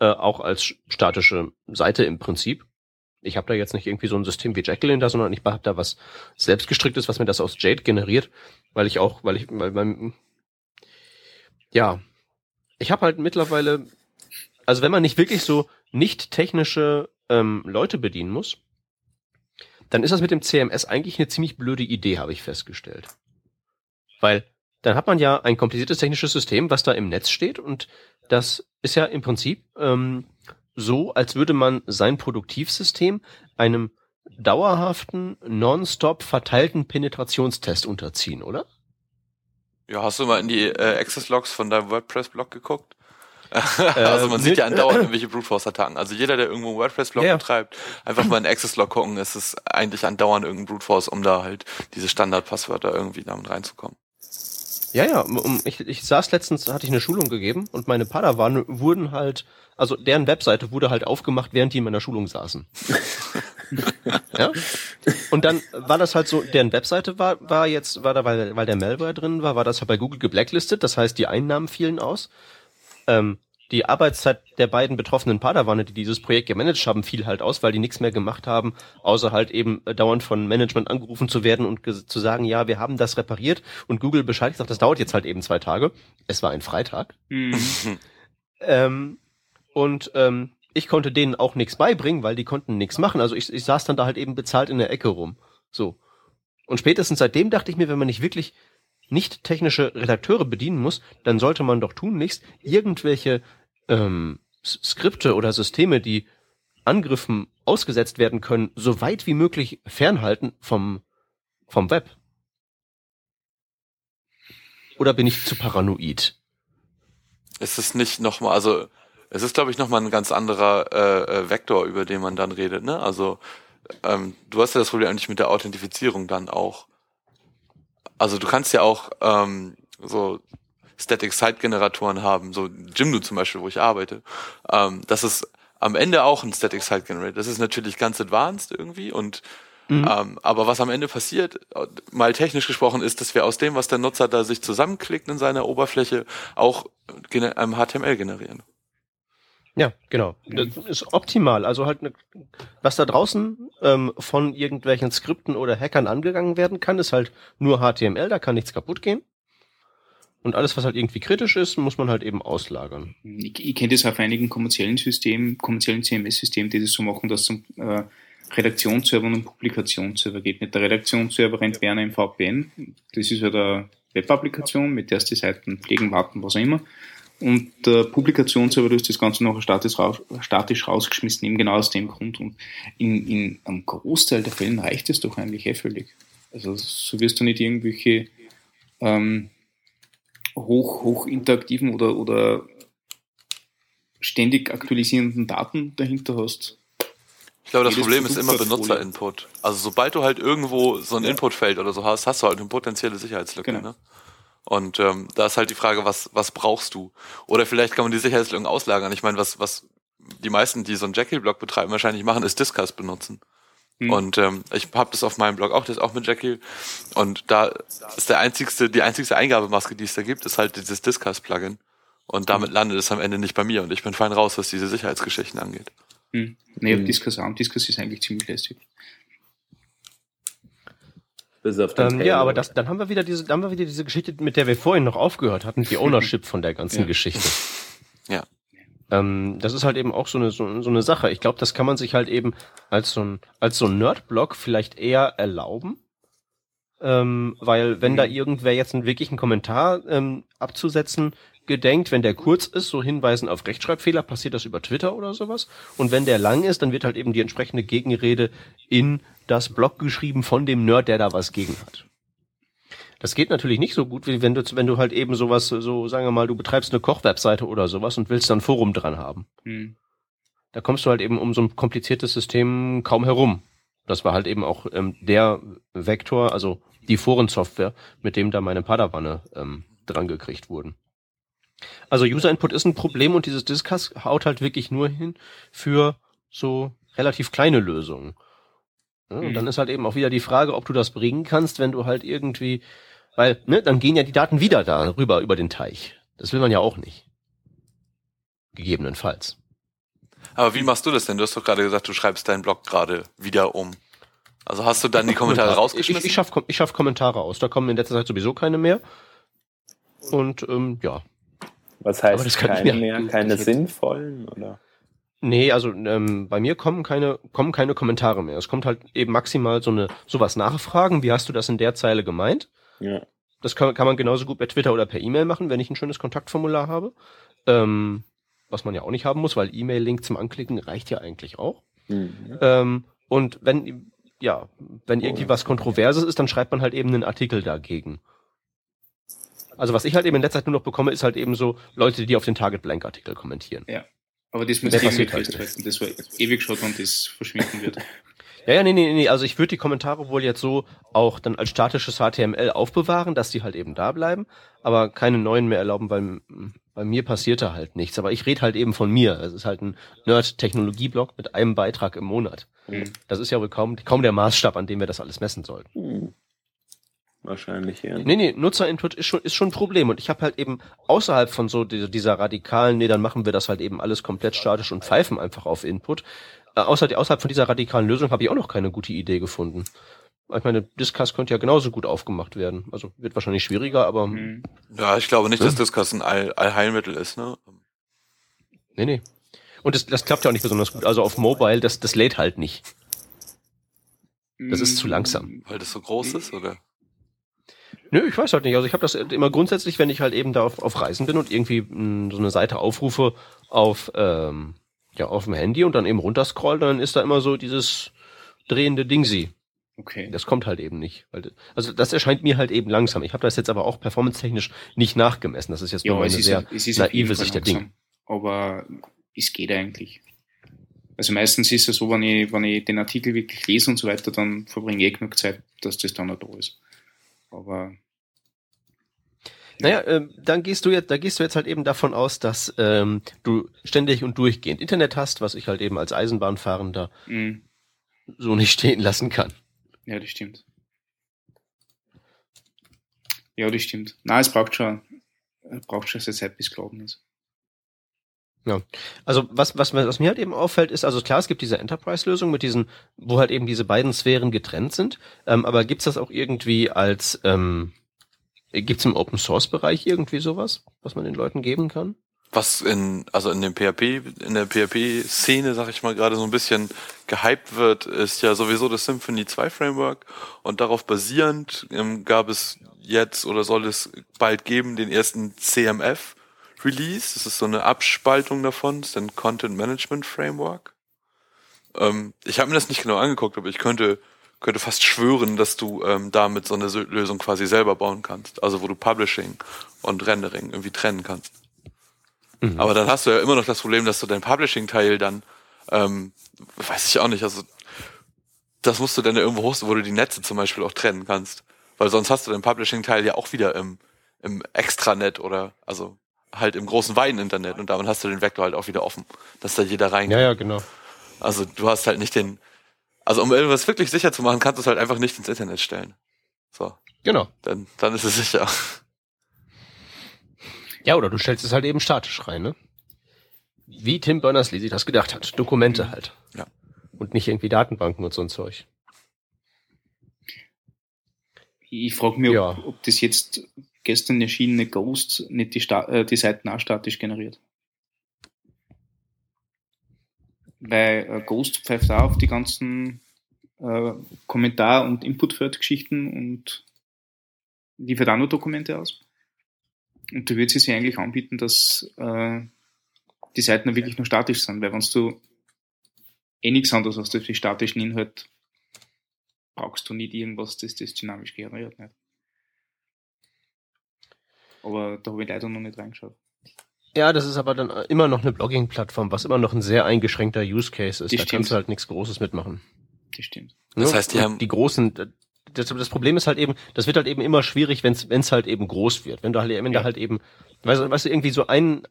äh, auch als statische Seite im Prinzip. Ich habe da jetzt nicht irgendwie so ein System wie Jacqueline da, sondern ich habe da was selbstgestricktes, was mir das aus Jade generiert, weil ich auch, weil ich, weil beim, ja, ich habe halt mittlerweile also wenn man nicht wirklich so nicht technische ähm, Leute bedienen muss, dann ist das mit dem CMS eigentlich eine ziemlich blöde Idee, habe ich festgestellt. Weil dann hat man ja ein kompliziertes technisches System, was da im Netz steht und das ist ja im Prinzip ähm, so, als würde man sein Produktivsystem einem dauerhaften, nonstop verteilten Penetrationstest unterziehen, oder? Ja, hast du mal in die äh, Access Logs von deinem WordPress-Blog geguckt? also man äh, sieht ja andauernd irgendwelche Brute Force Attacken. Also jeder, der irgendwo einen WordPress-Blog ja. betreibt, einfach mal in Access-Log gucken, es ist eigentlich andauernd irgendein Brute Force, um da halt diese Standardpasswörter irgendwie damit reinzukommen. Ja, ja, ich, ich saß letztens, hatte ich eine Schulung gegeben und meine Padawan wurden halt, also deren Webseite wurde halt aufgemacht, während die in meiner Schulung saßen. ja? Und dann war das halt so, deren Webseite war, war jetzt, war da, weil, weil der Malware drin war, war das halt bei Google geblacklistet, das heißt, die Einnahmen fielen aus ähm, die Arbeitszeit der beiden betroffenen Padawane, die dieses Projekt gemanagt haben, fiel halt aus, weil die nichts mehr gemacht haben, außer halt eben äh, dauernd von Management angerufen zu werden und zu sagen, ja, wir haben das repariert und Google Bescheid gesagt, das dauert jetzt halt eben zwei Tage. Es war ein Freitag. Mhm. ähm, und ähm, ich konnte denen auch nichts beibringen, weil die konnten nichts machen. Also ich, ich saß dann da halt eben bezahlt in der Ecke rum. So. Und spätestens seitdem dachte ich mir, wenn man nicht wirklich nicht technische Redakteure bedienen muss, dann sollte man doch tunlichst irgendwelche ähm, Skripte oder Systeme, die Angriffen ausgesetzt werden können, so weit wie möglich fernhalten vom, vom Web. Oder bin ich zu paranoid? Es ist nicht nochmal, also es ist, glaube ich, nochmal ein ganz anderer äh, äh, Vektor, über den man dann redet. Ne? Also ähm, du hast ja das Problem eigentlich mit der Authentifizierung dann auch. Also du kannst ja auch ähm, so Static Site Generatoren haben, so Jimdo zum Beispiel, wo ich arbeite. Ähm, das ist am Ende auch ein Static Site Generator. Das ist natürlich ganz advanced irgendwie und Mhm. Ähm, aber was am Ende passiert, mal technisch gesprochen, ist, dass wir aus dem, was der Nutzer da sich zusammenklickt in seiner Oberfläche, auch HTML generieren. Ja, genau. Das ist optimal. Also halt, ne, was da draußen ähm, von irgendwelchen Skripten oder Hackern angegangen werden kann, ist halt nur HTML, da kann nichts kaputt gehen. Und alles, was halt irgendwie kritisch ist, muss man halt eben auslagern. Ich, ich kenne das auf einigen kommerziellen Systemen, kommerziellen CMS-Systemen, die das so machen, dass zum äh, Redaktionsserver und Publikationsserver geht. Mit der Redaktionsserver rennt Werner im VPN. Das ist ja halt eine Web-Applikation, mit der es die Seiten pflegen, warten, was auch immer. Und der Publikationsserver, du hast das Ganze noch statisch, raus, statisch rausgeschmissen, eben genau aus dem Grund. Und in, in einem Großteil der Fällen reicht es doch eigentlich eh völlig. Also so wirst du nicht irgendwelche ähm, hoch, hoch interaktiven oder, oder ständig aktualisierenden Daten dahinter hast. Ich glaube, das Problem ist immer Benutzerinput. Also sobald du halt irgendwo so ein ja. Inputfeld oder so hast, hast du halt eine potenzielle Sicherheitslücke. Genau. Ne? Und ähm, da ist halt die Frage, was, was brauchst du? Oder vielleicht kann man die Sicherheitslücken auslagern. Ich meine, was, was die meisten, die so einen Jekyll-Blog betreiben, wahrscheinlich machen, ist Discuss benutzen. Hm. Und ähm, ich habe das auf meinem Blog auch, das auch mit Jekyll. Und da ist der einzigste, die einzigste Eingabemaske, die es da gibt, ist halt dieses Discuss-Plugin. Und damit hm. landet es am Ende nicht bei mir. Und ich bin fein raus, was diese Sicherheitsgeschichten angeht. Hm. Nee, Hm. Diskus auch. Diskus ist eigentlich ziemlich lästig. Bis auf den Ähm, ja, aber das, dann haben wir wieder diese, dann haben wir wieder diese Geschichte, mit der wir vorhin noch aufgehört hatten, die Ownership von der ganzen Ja. Geschichte. Ja. Ähm, das ist halt eben auch so eine, so, so eine Sache. Ich glaube, das kann man sich halt eben als so ein, als so ein Nerd-Blog vielleicht eher erlauben. Ähm, weil wenn da irgendwer jetzt einen wirklichen Kommentar ähm, abzusetzen gedenkt, wenn der kurz ist, so hinweisen auf Rechtschreibfehler, passiert das über Twitter oder sowas. Und wenn der lang ist, dann wird halt eben die entsprechende Gegenrede in das Blog geschrieben von dem Nerd, der da was gegen hat. Das geht natürlich nicht so gut, wie wenn du, wenn du halt eben sowas, so sagen wir mal, du betreibst eine Kochwebseite oder sowas und willst dann Forum dran haben. Hm. Da kommst du halt eben um so ein kompliziertes System kaum herum. Das war halt eben auch ähm, der Vektor, also die Forensoftware, mit dem da meine Padawanne ähm, dran gekriegt wurden. Also User Input ist ein Problem und dieses Discuss haut halt wirklich nur hin für so relativ kleine Lösungen. Ja, und Mhm. dann ist halt eben auch wieder die Frage, ob du das bringen kannst, wenn du halt irgendwie, weil, ne, dann gehen ja die Daten wieder da rüber über den Teich. Das will man ja auch nicht. Gegebenenfalls. Aber wie machst du das denn? Du hast doch gerade gesagt, du schreibst deinen Blog gerade wieder um. Also hast du dann die Kommentare rausgeschmissen? Ich, ich, schaff, Kom- ich schaff Kommentare aus. Da kommen in letzter Zeit sowieso keine mehr. Und ähm, ja. Was heißt keine mehr? Keine sinnvollen? Oder? Nee, also ähm, bei mir kommen keine, kommen keine Kommentare mehr. Es kommt halt eben maximal so eine sowas nachfragen. Wie hast du das in der Zeile gemeint? Ja. Das kann, kann man genauso gut per Twitter oder per E-Mail machen, wenn ich ein schönes Kontaktformular habe. Ähm, was man ja auch nicht haben muss, weil E-Mail-Link zum Anklicken reicht ja eigentlich auch. Mhm. Ähm, und wenn, ja, wenn irgendwie was Kontroverses ist, dann schreibt man halt eben einen Artikel dagegen. Also was ich halt eben in letzter Zeit nur noch bekomme, ist halt eben so Leute, die auf den Target Blank Artikel kommentieren. Aber das muss passiert halt festhalten. Das war ewig schon und das verschwinden wird. Ja, ja, nee, nee, nee, also ich würde die Kommentare wohl jetzt so auch dann als statisches HTML aufbewahren, dass die halt eben da bleiben, aber keine neuen mehr erlauben, weil mm, bei mir passiert da halt nichts. Aber ich rede halt eben von mir. Es ist halt ein Nerd-Technologie-Blog mit einem Beitrag im Monat. Hm. Das ist ja wohl kaum, kaum der Maßstab, an dem wir das alles messen sollten. Hm. Wahrscheinlich ja. Nee, nee, Nutzerinput ist schon, ist schon ein Problem. Und ich habe halt eben außerhalb von so dieser, dieser radikalen, nee, dann machen wir das halt eben alles komplett statisch und pfeifen einfach auf Input. Äh, außer, außerhalb von dieser radikalen Lösung habe ich auch noch keine gute Idee gefunden. Ich meine, Discuss könnte ja genauso gut aufgemacht werden. Also wird wahrscheinlich schwieriger, aber Hm. ja, ich glaube nicht, dass Discuss ein All Allheilmittel ist, ne? nee, nee. Und das, das klappt ja auch nicht besonders gut. Also auf Mobile, das, das lädt halt nicht. Das ist zu langsam. Weil das so groß ist, oder? Nö, ich weiß halt nicht. Also ich habe das immer grundsätzlich, wenn ich halt eben da auf, auf Reisen bin und irgendwie mh, so eine Seite aufrufe auf, ähm, ja, auf dem Handy und dann eben runterscroll, dann ist da immer so dieses drehende Dingsi. Okay. Das kommt halt eben nicht. Also das erscheint mir halt eben langsam. Ich habe das jetzt aber auch performance-technisch nicht nachgemessen. Das ist jetzt nur Ja, meine es ist, sehr auf jeden naive Sicht der. Dinge. Aber es geht eigentlich. Also meistens ist es so, wenn ich, wenn ich den Artikel wirklich lese und so weiter, dann verbringe ich eh genug Zeit, dass das dann auch da ist. Aber Naja, ähm, dann gehst du jetzt, da gehst du jetzt halt eben davon aus, dass ähm, du ständig und durchgehend Internet hast, was ich halt eben als Eisenbahnfahrender mh, so nicht stehen lassen kann. ja, das stimmt. Ja, das stimmt. Na, es braucht schon, es braucht schon seine Zeit, bis geladen ist. Also was, was, was mir halt eben auffällt, ist, also klar, es gibt diese Enterprise-Lösung mit diesen, wo halt eben diese beiden Sphären getrennt sind, ähm, aber gibt's das auch irgendwie als, ähm, gibt's im Open-Source-Bereich irgendwie sowas, was man den Leuten geben kann? Was in, also in dem PHP, in der PHP-Szene, sag ich mal, gerade so ein bisschen gehypt wird, ist ja sowieso das Symfony 2 Framework und darauf basierend ähm, gab es jetzt oder soll es bald geben den ersten CMF Release. Das ist so eine Abspaltung davon, das ist ein Content Management Framework. Ähm, ich habe mir das nicht genau angeguckt, aber ich könnte könnte fast schwören, dass du ähm, damit so eine Lösung quasi selber bauen kannst. Also wo du Publishing und Rendering irgendwie trennen kannst. Mhm. Aber dann hast du ja immer noch das Problem, dass du dein Publishing-Teil dann, ähm, weiß ich auch nicht, also das musst du dann ja irgendwo hosten, wo du die Netze zum Beispiel auch trennen kannst. Weil sonst hast du dein Publishing-Teil ja auch wieder im, im Extranet oder also halt im großen weiten Internet und damit hast du den Vektor halt auch wieder offen, dass da jeder rein kann. Ja, ja, genau. Also du hast halt nicht den, also um irgendwas wirklich sicher zu machen, kannst du es halt einfach nicht ins Internet stellen. So, Genau. dann, dann ist es sicher. Ja, oder du stellst es halt eben statisch rein, ne? Wie Tim Berners-Lee sich das gedacht hat. Dokumente halt. Ja. Und nicht irgendwie Datenbanken und so ein Zeug. Ich frage mich, Ja. ob, ob das jetzt gestern erschienene Ghost nicht die, äh, die Seiten auch statisch generiert. Weil äh, Ghost pfeift auch auf die ganzen äh, Kommentar- und Input-Geschichten und liefert auch nur Dokumente aus. Und da würde sie sich eigentlich anbieten, dass äh, die Seiten wirklich nur statisch sind, weil wenn du eh nichts anderes hast als die statischen Inhalt, brauchst du nicht irgendwas, das das dynamisch generiert. Nicht? Aber da habe ich leider noch nicht reingeschaut. Ja, das ist aber dann immer noch eine Blogging-Plattform, was immer noch ein sehr eingeschränkter Use Case ist. Das da stimmt. kannst du halt nichts Großes mitmachen. Das stimmt. Das Ne? heißt, die haben- die großen, das, das Problem ist halt eben, das wird halt eben immer schwierig, wenn es halt eben groß wird. Wenn du halt, wenn Ja. da halt eben, weißt du, weißt du, irgendwie so ein,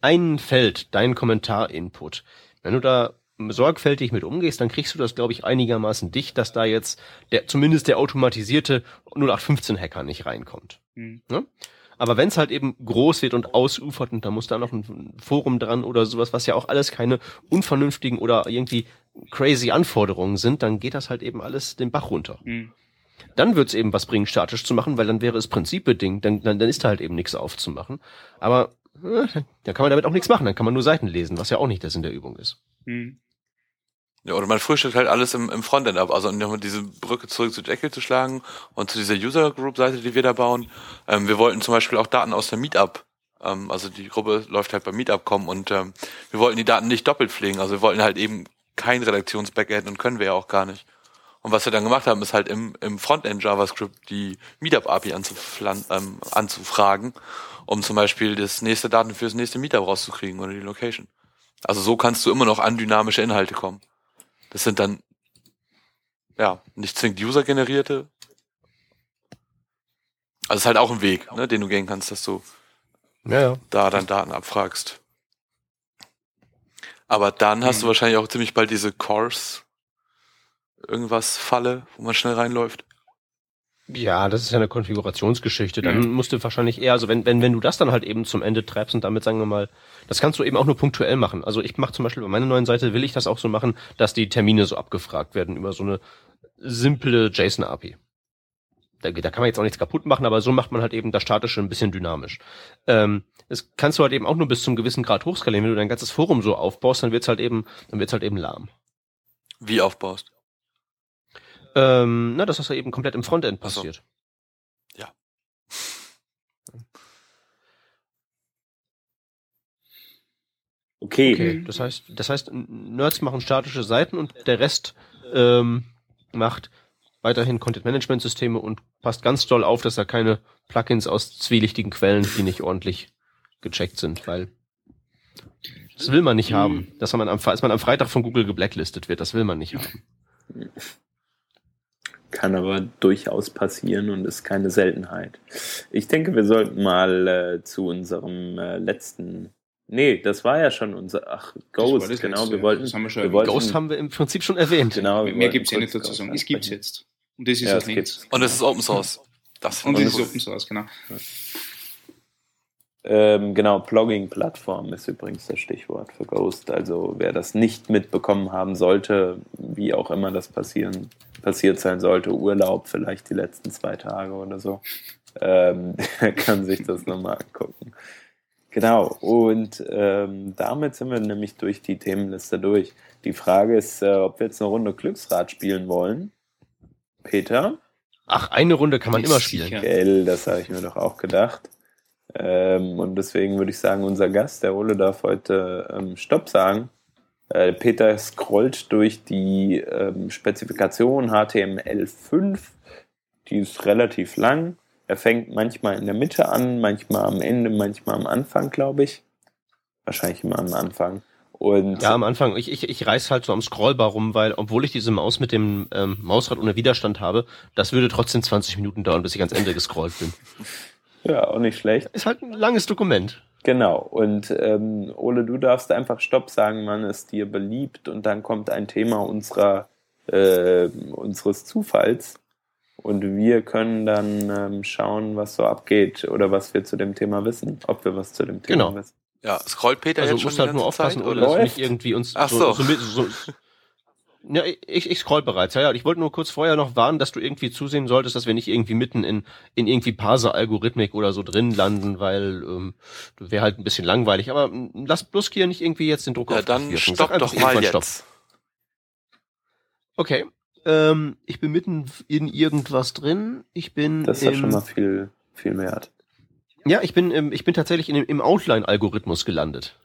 ein Feld, dein Kommentar-Input, wenn du da sorgfältig mit umgehst, dann kriegst du das, glaube ich, einigermaßen dicht, dass da jetzt der, zumindest der automatisierte 0815-Hacker nicht reinkommt. Hm. Aber wenn es halt eben groß wird und ausufert und da muss da noch ein Forum dran oder sowas, was ja auch alles keine unvernünftigen oder irgendwie crazy Anforderungen sind, dann geht das halt eben alles den Bach runter. Hm. Dann wird's eben was bringen, statisch zu machen, weil dann wäre es prinzipbedingt, dann, dann, dann ist da halt eben nichts aufzumachen. Aber äh, da kann man damit auch nichts machen, dann kann man nur Seiten lesen, was ja auch nicht der Sinn der Übung ist. Hm. Ja, oder man frühstückt halt alles im, im Frontend ab. Also nochmal diese Brücke zurück zu Jekyll zu schlagen und zu dieser User Group Seite, die wir da bauen. Ähm, wir wollten zum Beispiel auch Daten aus der Meetup, ähm, also die Gruppe läuft halt beim Meetup kommen und ähm, wir wollten die Daten nicht doppelt pflegen. Also wir wollten halt eben kein Redaktions-Backend und können wir ja auch gar nicht. Und was wir dann gemacht haben, ist halt im, im Frontend JavaScript die Meetup API anzuflan- ähm, anzufragen, um zum Beispiel das nächste Daten fürs nächste Meetup rauszukriegen oder die Location. Also so kannst du immer noch an dynamische Inhalte kommen. Das sind dann, ja, nicht zwingend user-generierte. Also es ist halt auch ein Weg, ne, den du gehen kannst, dass du Ja, ja. da dann Daten abfragst. Aber dann hast du Mhm. wahrscheinlich auch ziemlich bald diese Course irgendwas Falle, wo man schnell reinläuft. Ja, das ist ja eine Konfigurationsgeschichte. Dann Mhm. musst du wahrscheinlich eher, also wenn, wenn, wenn du das dann halt eben zum Ende treibst und damit sagen wir mal, das kannst du eben auch nur punktuell machen. Also ich mache zum Beispiel bei meiner neuen Seite, will ich das auch so machen, dass die Termine so abgefragt werden über so eine simple JSON-API. Da, da kann man jetzt auch nichts kaputt machen, aber so macht man halt eben das Statische ein bisschen dynamisch. Ähm, das kannst du halt eben auch nur bis zum gewissen Grad hochskalieren. Wenn du dein ganzes Forum so aufbaust, dann wird's halt eben, dann wird's halt eben lahm. Wie aufbaust. Ähm, na, das ist ja eben komplett im Frontend Ach so. passiert. Ja. Okay. Okay, das heißt, das heißt, Nerds machen statische Seiten und der Rest ähm, macht weiterhin Content-Management-Systeme und passt ganz doll auf, dass da keine Plugins aus zwielichtigen Quellen, die nicht ordentlich gecheckt sind, weil das will man nicht haben, dass man am, dass man am Freitag von Google geblacklistet wird, das will man nicht haben. Kann aber durchaus passieren und ist keine Seltenheit. Ich denke, wir sollten mal äh, zu unserem äh, letzten. Nee, das war ja schon unser. Ach, Ghost, das genau. letzte, Wir wollten. das haben wir schon wir wollten Ghost haben wir im Prinzip schon erwähnt. genau, wir Mehr wollten gibt's ja nicht dazu zu sagen. Es gibt's ansprechen. jetzt. Und das ist Ja, das es gibt's. Und es ist Open Source. Das Und ich ist. Open Source, genau. Ähm, genau, Blogging-Plattform ist übrigens das Stichwort für Ghost. Also wer das nicht mitbekommen haben sollte, wie auch immer das passieren, passiert sein sollte, Urlaub vielleicht die letzten zwei Tage oder so, ähm, kann sich das nochmal angucken. Genau, und ähm, damit sind wir nämlich durch die Themenliste durch. Die Frage ist, äh, ob wir jetzt eine Runde Glücksrad spielen wollen. Peter? Ach, eine Runde kann man Ist immer spielen. Gell, das habe ich mir doch auch gedacht. Ähm, und deswegen würde ich sagen, unser Gast, der Ole, darf heute ähm, Stopp sagen. Äh, Peter scrollt durch die ähm, Spezifikation HTML5. Die ist relativ lang. Er fängt manchmal in der Mitte an, manchmal am Ende, manchmal am Anfang, glaube ich. Wahrscheinlich immer am Anfang. Und Ja, am Anfang, ich, ich, ich reiß halt so am Scrollbar rum, weil, obwohl ich diese Maus mit dem ähm, Mausrad ohne Widerstand habe, das würde trotzdem 20 Minuten dauern, bis ich ans Ende gescrollt bin. ja, auch nicht schlecht. Ist halt ein langes Dokument. Genau. Und ähm, Ole, du darfst einfach Stopp sagen, wann es dir beliebt. Und dann kommt ein Thema unserer, äh, unseres Zufalls. Und wir können dann ähm, schauen, was so abgeht oder was wir zu dem Thema wissen. Ob wir was zu dem Thema Genau. wissen. Ja, scrollt Peter Also jetzt schon musst halt nur aufpassen, Zeit, oder dass du Läuft. nicht irgendwie uns Ach so, so. so, so, so ja, ich, ich scroll bereits, ja, ja. Ich wollte nur kurz vorher noch warnen, dass du irgendwie zusehen solltest, dass wir nicht irgendwie mitten in, in irgendwie Parser-Algorithmik oder so drin landen, weil ähm, wäre halt ein bisschen langweilig. Aber ähm, lass bloß hier nicht irgendwie jetzt den Druck Ja, auf dich dann. Sag stopp einfach doch mal irgendwann jetzt. Stopp. Okay. Ähm, ich bin mitten in irgendwas drin. Ich bin Das ist schon mal viel, viel wert. Ja, ich bin im, ich bin tatsächlich in, dem- im Outline-Algorithmus gelandet.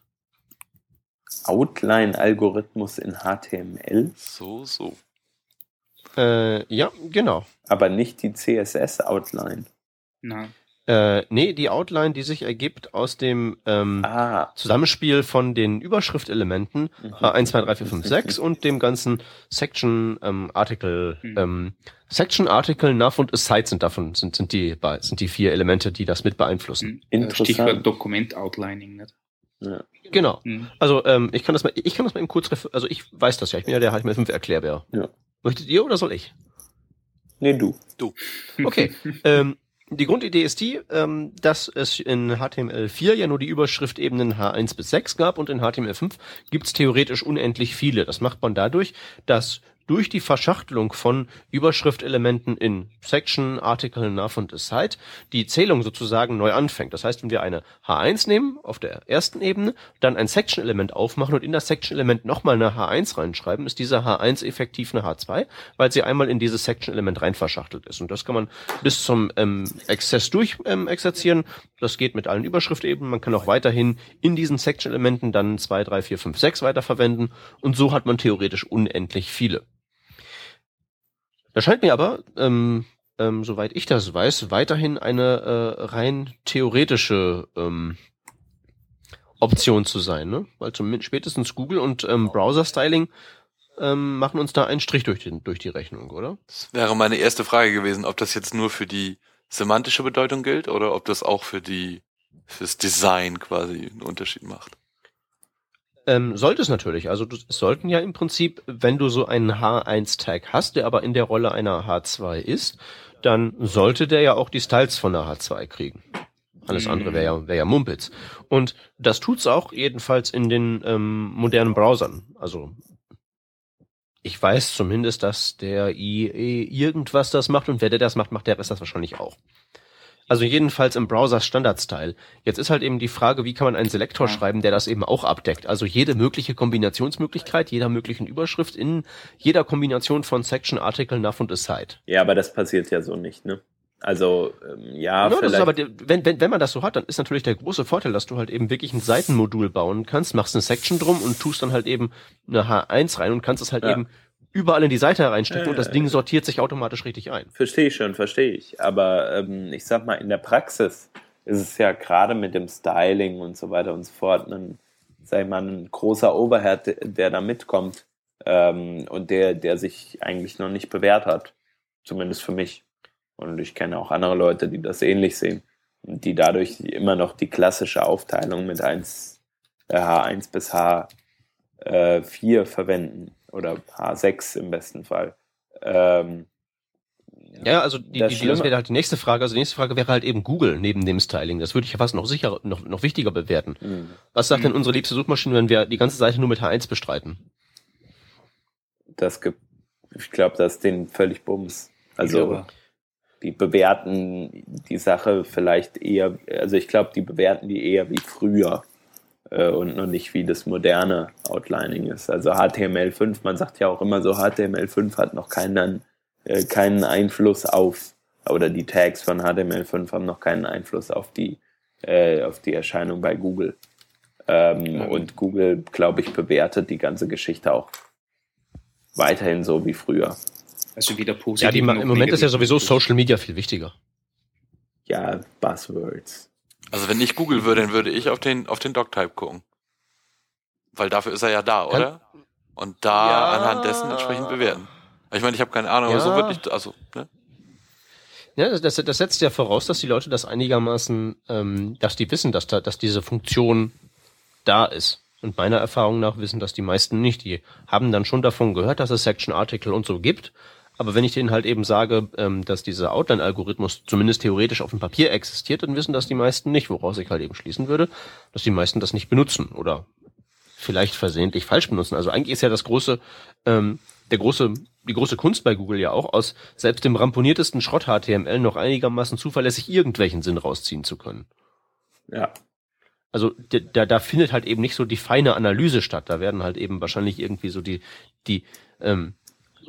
Outline-Algorithmus in HTML, So, so. Äh, ja, genau. aber nicht die CSS-Outline. Nein. Äh, nee, die Outline, die sich ergibt aus dem ähm, Ah, Zusammenspiel von den Überschriftelementen Mhm. äh, 1, 2, 3, 4, 5, 6 und dem ganzen Section ähm, Article Mhm. ähm, Section Article Nav und Aside sind davon sind sind die sind die vier Elemente, die das mit beeinflussen. Hm. Interessant. Stichwort Dokument-Outlining. Nicht? Ja. Genau. Hm. Also ähm, ich kann das mal ich kann das mal eben kurz also ich weiß das ja, ich bin ja der HTML5 Erklärbär. Ja. Möchtet ihr oder soll ich? nee, du. Okay. ähm, die Grundidee ist die, ähm, dass es in HTML4 ja nur die Überschriftebenen H1 bis 6 gab und in HTML5 gibt's theoretisch unendlich viele. Das macht man dadurch, dass durch die Verschachtelung von Überschriftelementen in Section, Article, Nav und Aside die Zählung sozusagen neu anfängt. Das heißt, wenn wir eine H1 nehmen auf der ersten Ebene, dann ein Section-Element aufmachen und in das Section-Element nochmal eine H1 reinschreiben, ist diese H1 effektiv eine H2, weil sie einmal in dieses Section-Element rein verschachtelt ist. Und das kann man bis zum ähm, Exzess durch ähm, exerzieren. Das geht mit allen Überschriftebenen. Man kann auch weiterhin in diesen Section-Elementen dann 2, 3, 4, 5, 6 weiterverwenden. Und so hat man theoretisch unendlich viele. Da scheint mir aber, ähm, ähm, soweit ich das weiß, weiterhin eine äh, rein theoretische ähm, Option zu sein, ne? Weil zumindest spätestens Google und ähm, Browser-Styling ähm, machen uns da einen Strich durch, den, durch die Rechnung, oder? Das wäre meine erste Frage gewesen, ob das jetzt nur für die semantische Bedeutung gilt oder ob das auch für die fürs Design quasi einen Unterschied macht. Ähm, sollte es natürlich. Also du, es sollten ja im Prinzip, wenn du so einen H1-Tag hast, der aber in der Rolle einer H2 ist, dann sollte der ja auch die Styles von der H2 kriegen. Alles andere wäre ja, wär ja Mumpitz. Und das tut's auch, jedenfalls in den ähm, modernen Browsern. Also ich weiß zumindest, dass der IE irgendwas das macht und wer der das macht, macht der das wahrscheinlich auch. Also jedenfalls im Browser Standard-Style. Jetzt ist halt eben die Frage, wie kann man einen Selektor schreiben, der das eben auch abdeckt. Also jede mögliche Kombinationsmöglichkeit, jeder möglichen Überschrift in jeder Kombination von Section, Article, Nav und Aside. Ja, aber das passiert ja so nicht, ne? Also, ähm, ja, das vielleicht. ist aber, wenn, wenn, wenn man das so hat, dann ist natürlich der große Vorteil, dass du halt eben wirklich ein Seitenmodul bauen kannst, machst eine Section drum und tust dann halt eben eine H1 rein und kannst es halt Ja. eben überall in die Seite reinstecken Ja, und das Ding sortiert sich automatisch richtig ein. Verstehe ich schon, verstehe ich. Aber ähm, ich sag mal, in der Praxis ist es ja gerade mit dem Styling und so weiter und so fort ein, sag ich mal, ein großer Overhead, der- der da mitkommt ähm, und der, der sich eigentlich noch nicht bewährt hat. Zumindest für mich. Und ich kenne auch andere Leute, die das ähnlich sehen. Und die dadurch immer noch die klassische Aufteilung mit 1, äh, H1 bis H4 verwenden. Oder H6 im besten Fall. Ähm, Ja, also die, Das die, das wäre halt die nächste Frage. Also die nächste Frage wäre halt eben Google neben dem Styling. Das würde ich ja fast noch sicher, noch, noch wichtiger bewerten. hm. Was sagt Mhm. denn unsere liebste Suchmaschine, wenn wir die ganze Seite nur mit H1 bestreiten? das gibt, ich glaube, das ist denen völlig Bums. Also die bewerten die Sache vielleicht eher, also ich glaube, die bewerten die eher wie früher und noch nicht wie das moderne Outlining ist. Also HTML5, man sagt ja auch immer so, HTML5 hat noch keinen, äh, keinen Einfluss auf, oder die Tags von HTML5 haben noch keinen Einfluss auf die, äh, auf die Erscheinung bei Google. Ähm, Mhm. Und Google, glaube ich, bewertet die ganze Geschichte auch weiterhin so wie früher. also weder positiv. Ja, die, im Moment ist ja sowieso Social Media viel wichtiger. Ja, Buzzwords. Also wenn ich Google würde, dann würde ich auf den auf den Doctype gucken. Weil dafür ist er ja da, Kann- oder? Und da Ja. anhand dessen entsprechend bewerten. Ich meine, ich habe keine Ahnung, aber so Ja. würde ich, also, ne? Ja, das, das, das setzt ja voraus, dass die Leute das einigermaßen, ähm, dass die wissen, dass da, dass diese Funktion da ist. Und meiner Erfahrung nach wissen das die meisten nicht. Die haben dann schon davon gehört, dass es Section Article und so gibt, Aber wenn ich denen halt eben sage, ähm, dass dieser Outline-Algorithmus zumindest theoretisch auf dem Papier existiert, dann wissen das die meisten nicht, woraus ich halt eben schließen würde, dass die meisten das nicht benutzen oder vielleicht versehentlich falsch benutzen. Also eigentlich ist ja das große, ähm, der große, die große Kunst bei Google ja auch, aus selbst dem ramponiertesten Schrott-HTML noch einigermaßen zuverlässig irgendwelchen Sinn rausziehen zu können. Ja. Also da, da findet halt eben nicht so die feine Analyse statt. Da werden halt eben wahrscheinlich irgendwie so die, die ähm,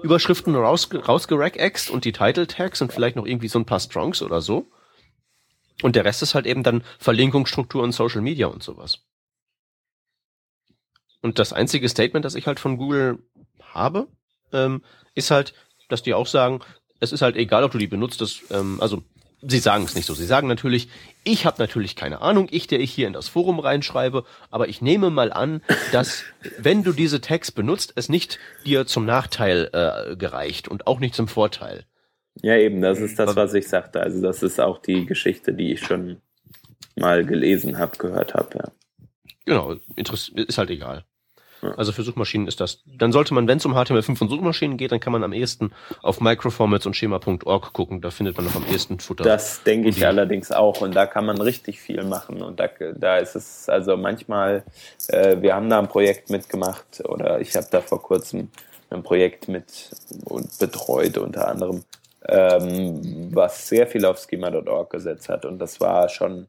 Überschriften raus, rausgerackaxt und die Title Tags und vielleicht noch irgendwie so ein paar Strongs oder so. Und der Rest ist halt eben dann Verlinkungsstruktur und Social Media und sowas. Und das einzige Statement, das ich halt von Google habe, ähm, ist halt, dass die auch sagen, es ist halt egal, ob du die benutzt, das, ähm, also sie sagen es nicht so. Sie sagen natürlich, ich habe natürlich keine Ahnung, ich, der ich hier in das Forum reinschreibe, aber ich nehme mal an, dass wenn du diese Tags benutzt, es nicht dir zum Nachteil äh, gereicht und auch nicht zum Vorteil. Ja, eben, das ist das, was ich sagte. Also das ist auch die Geschichte, die ich schon mal gelesen habe, gehört habe. Ja. Genau, ist halt egal. Also für Suchmaschinen ist das. Dann sollte man, wenn es um HTML5 und Suchmaschinen geht, dann kann man am ehesten auf microformats und schema.org gucken. Da findet man noch am ehesten Futter. Das denke ich allerdings auch. Und da kann man richtig viel machen. Und da, da ist es, also manchmal, äh, wir haben da ein Projekt mitgemacht oder ich habe da vor kurzem ein Projekt mit und betreut unter anderem, ähm, was sehr viel auf schema.org gesetzt hat. Und das war schon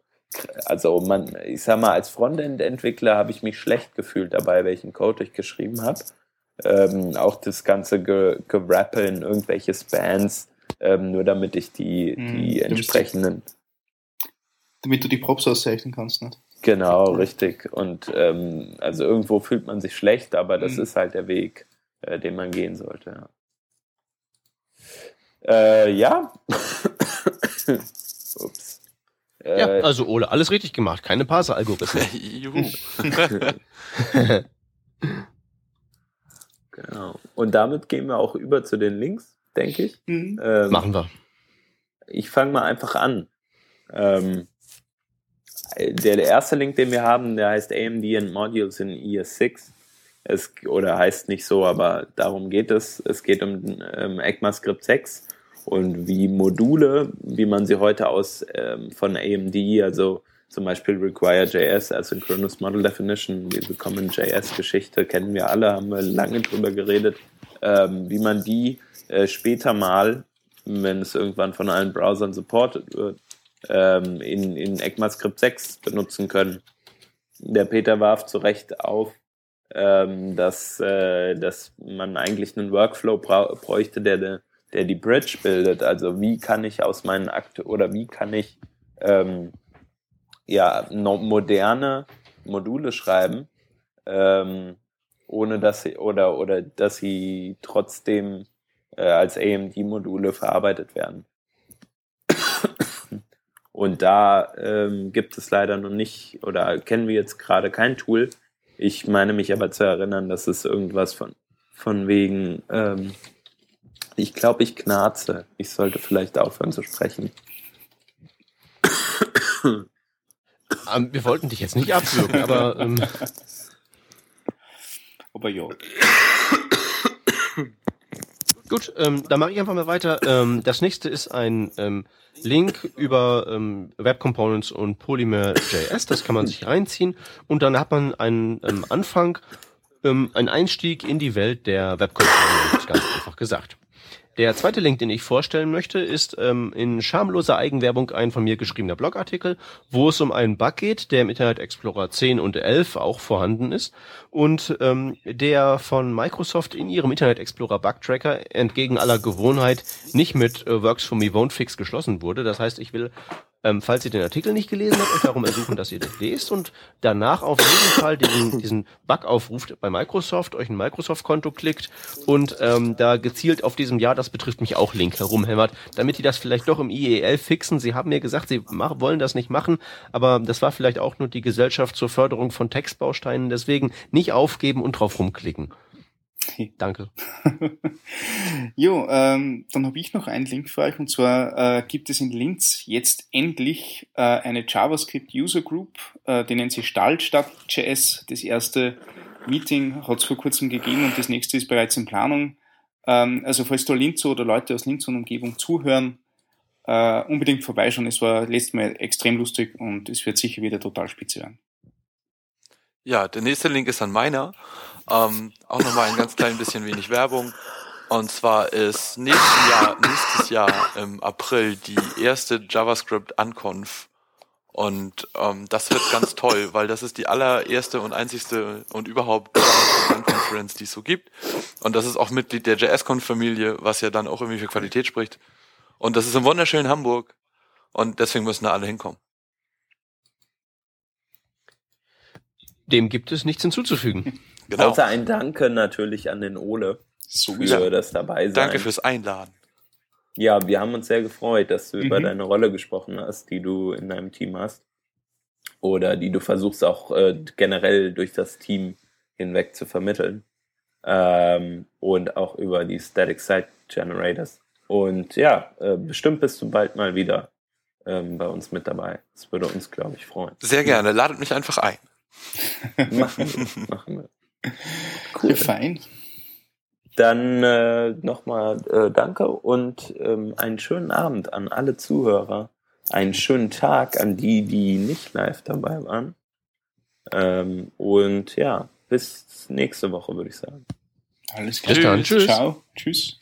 also man, ich sag mal, als Frontend-Entwickler habe ich mich schlecht gefühlt dabei, welchen Code ich geschrieben habe. Ähm, auch das ganze Ge Gerappeln, irgendwelche Spans, ähm, nur damit ich die, hm, die entsprechenden. Damit du die Props auszeichnen kannst, nicht? Genau, richtig. Und ähm, also irgendwo fühlt man sich schlecht, aber das mhm. ist halt der Weg, äh, den man gehen sollte. Ja. Äh, ja. Ups. Äh, ja, also Ole, alles richtig gemacht, keine Parser-Algorithmen. Juhu. genau. Und damit gehen wir auch über zu den Links, denke ich. Mhm. Ähm, Machen wir. Ich fange mal einfach an. Ähm, der, der erste Link, den wir haben, der heißt AMD and Modules in ES6. Es, oder heißt nicht so, aber darum geht es. Es geht um ähm, ECMAScript 6 und wie Module, wie man sie heute aus ähm, von AMD, also zum Beispiel Require.js, Asynchronous Model Definition, diese Common JS-Geschichte kennen wir alle, haben wir lange drüber geredet, ähm, wie man die äh, später mal, wenn es irgendwann von allen Browsern supported wird, ähm, in, in ECMAScript 6 benutzen können. Der Peter warf zu Recht auf, ähm, dass, äh, dass man eigentlich einen Workflow bräuchte, der der die Bridge bildet. Also wie kann ich aus meinen Akt oder wie kann ich ähm, ja moderne Module schreiben, ähm, ohne dass sie oder oder dass sie trotzdem äh, als AMD-Module verarbeitet werden. Und da ähm, gibt es leider noch nicht oder kennen wir jetzt gerade kein Tool. Ich meine mich aber zu erinnern, dass es irgendwas von, von wegen ähm, ich glaube, ich knarze. Ich sollte vielleicht aufhören zu sprechen. Ähm, wir wollten dich jetzt nicht abwürgen, aber. Ähm, aber ja. Gut, ähm, dann mache ich einfach mal weiter. Ähm, das nächste ist ein ähm, Link über ähm, Web Components und Polymer.js. Das kann man sich reinziehen und dann hat man einen ähm, Anfang, ähm, einen Einstieg in die Welt der Web Components, ganz einfach gesagt. Der zweite Link, den ich vorstellen möchte, ist ähm, in schamloser Eigenwerbung ein von mir geschriebener Blogartikel, wo es um einen Bug geht, der im Internet Explorer 10 und 11 auch vorhanden ist und ähm, der von Microsoft in ihrem Internet Explorer Bug Tracker entgegen aller Gewohnheit nicht mit äh, Works for Me Won't Fix geschlossen wurde. Das heißt, ich will ähm, falls ihr den Artikel nicht gelesen habt, euch darum ersuchen, dass ihr das lest und danach auf jeden Fall diesen, diesen Bug aufruft bei Microsoft, euch ein Microsoft-Konto klickt und ähm, da gezielt auf diesem Ja, das betrifft mich auch Link herumhämmert, damit die das vielleicht doch im IEL fixen. Sie haben mir gesagt, sie mach, wollen das nicht machen, aber das war vielleicht auch nur die Gesellschaft zur Förderung von Textbausteinen, deswegen nicht aufgeben und drauf rumklicken. Danke. jo, ähm, dann habe ich noch einen Link für euch und zwar äh, gibt es in Linz jetzt endlich äh, eine JavaScript User Group, äh, die nennt sich Stahlstadt.js. Das erste Meeting hat es vor kurzem gegeben und das nächste ist bereits in Planung. Ähm, also falls da Linz oder Leute aus Linz und Umgebung zuhören, äh, unbedingt vorbeischauen. Es war letztes Mal extrem lustig und es wird sicher wieder total spitze werden. Ja, der nächste Link ist an meiner. Ähm, auch nochmal ein ganz klein bisschen wenig Werbung. Und zwar ist nächstes Jahr, nächstes Jahr im April die erste JavaScript Unconf. Und ähm, das wird ganz toll, weil das ist die allererste und einzigste und überhaupt Unconference, die es so gibt. Und das ist auch Mitglied der JSCon-Familie, was ja dann auch irgendwie für Qualität spricht. Und das ist im wunderschönen Hamburg. Und deswegen müssen da alle hinkommen. Dem gibt es nichts hinzuzufügen. Genau. Außer ein Danke natürlich an den Ole Sowieso. für das dabei sein. Danke fürs Einladen. Ja, wir haben uns sehr gefreut, dass du Mhm. über deine Rolle gesprochen hast, die du in deinem Team hast. Oder die du versuchst auch äh, generell durch das Team hinweg zu vermitteln. Ähm, und auch über die Static Site Generators. Und ja, äh, bestimmt bist du bald mal wieder ähm, bei uns mit dabei. Das würde uns, glaube ich, freuen. Sehr gerne. Ladet mich einfach ein. Machen wir. machen wir. Cool. Fein. Dann äh, nochmal äh, danke und ähm, einen schönen Abend an alle Zuhörer. Einen schönen Tag an die, die nicht live dabei waren. Ähm, und ja, bis nächste Woche, würde ich sagen. Alles Bis dann. Tschüss. Ciao. Tschüss.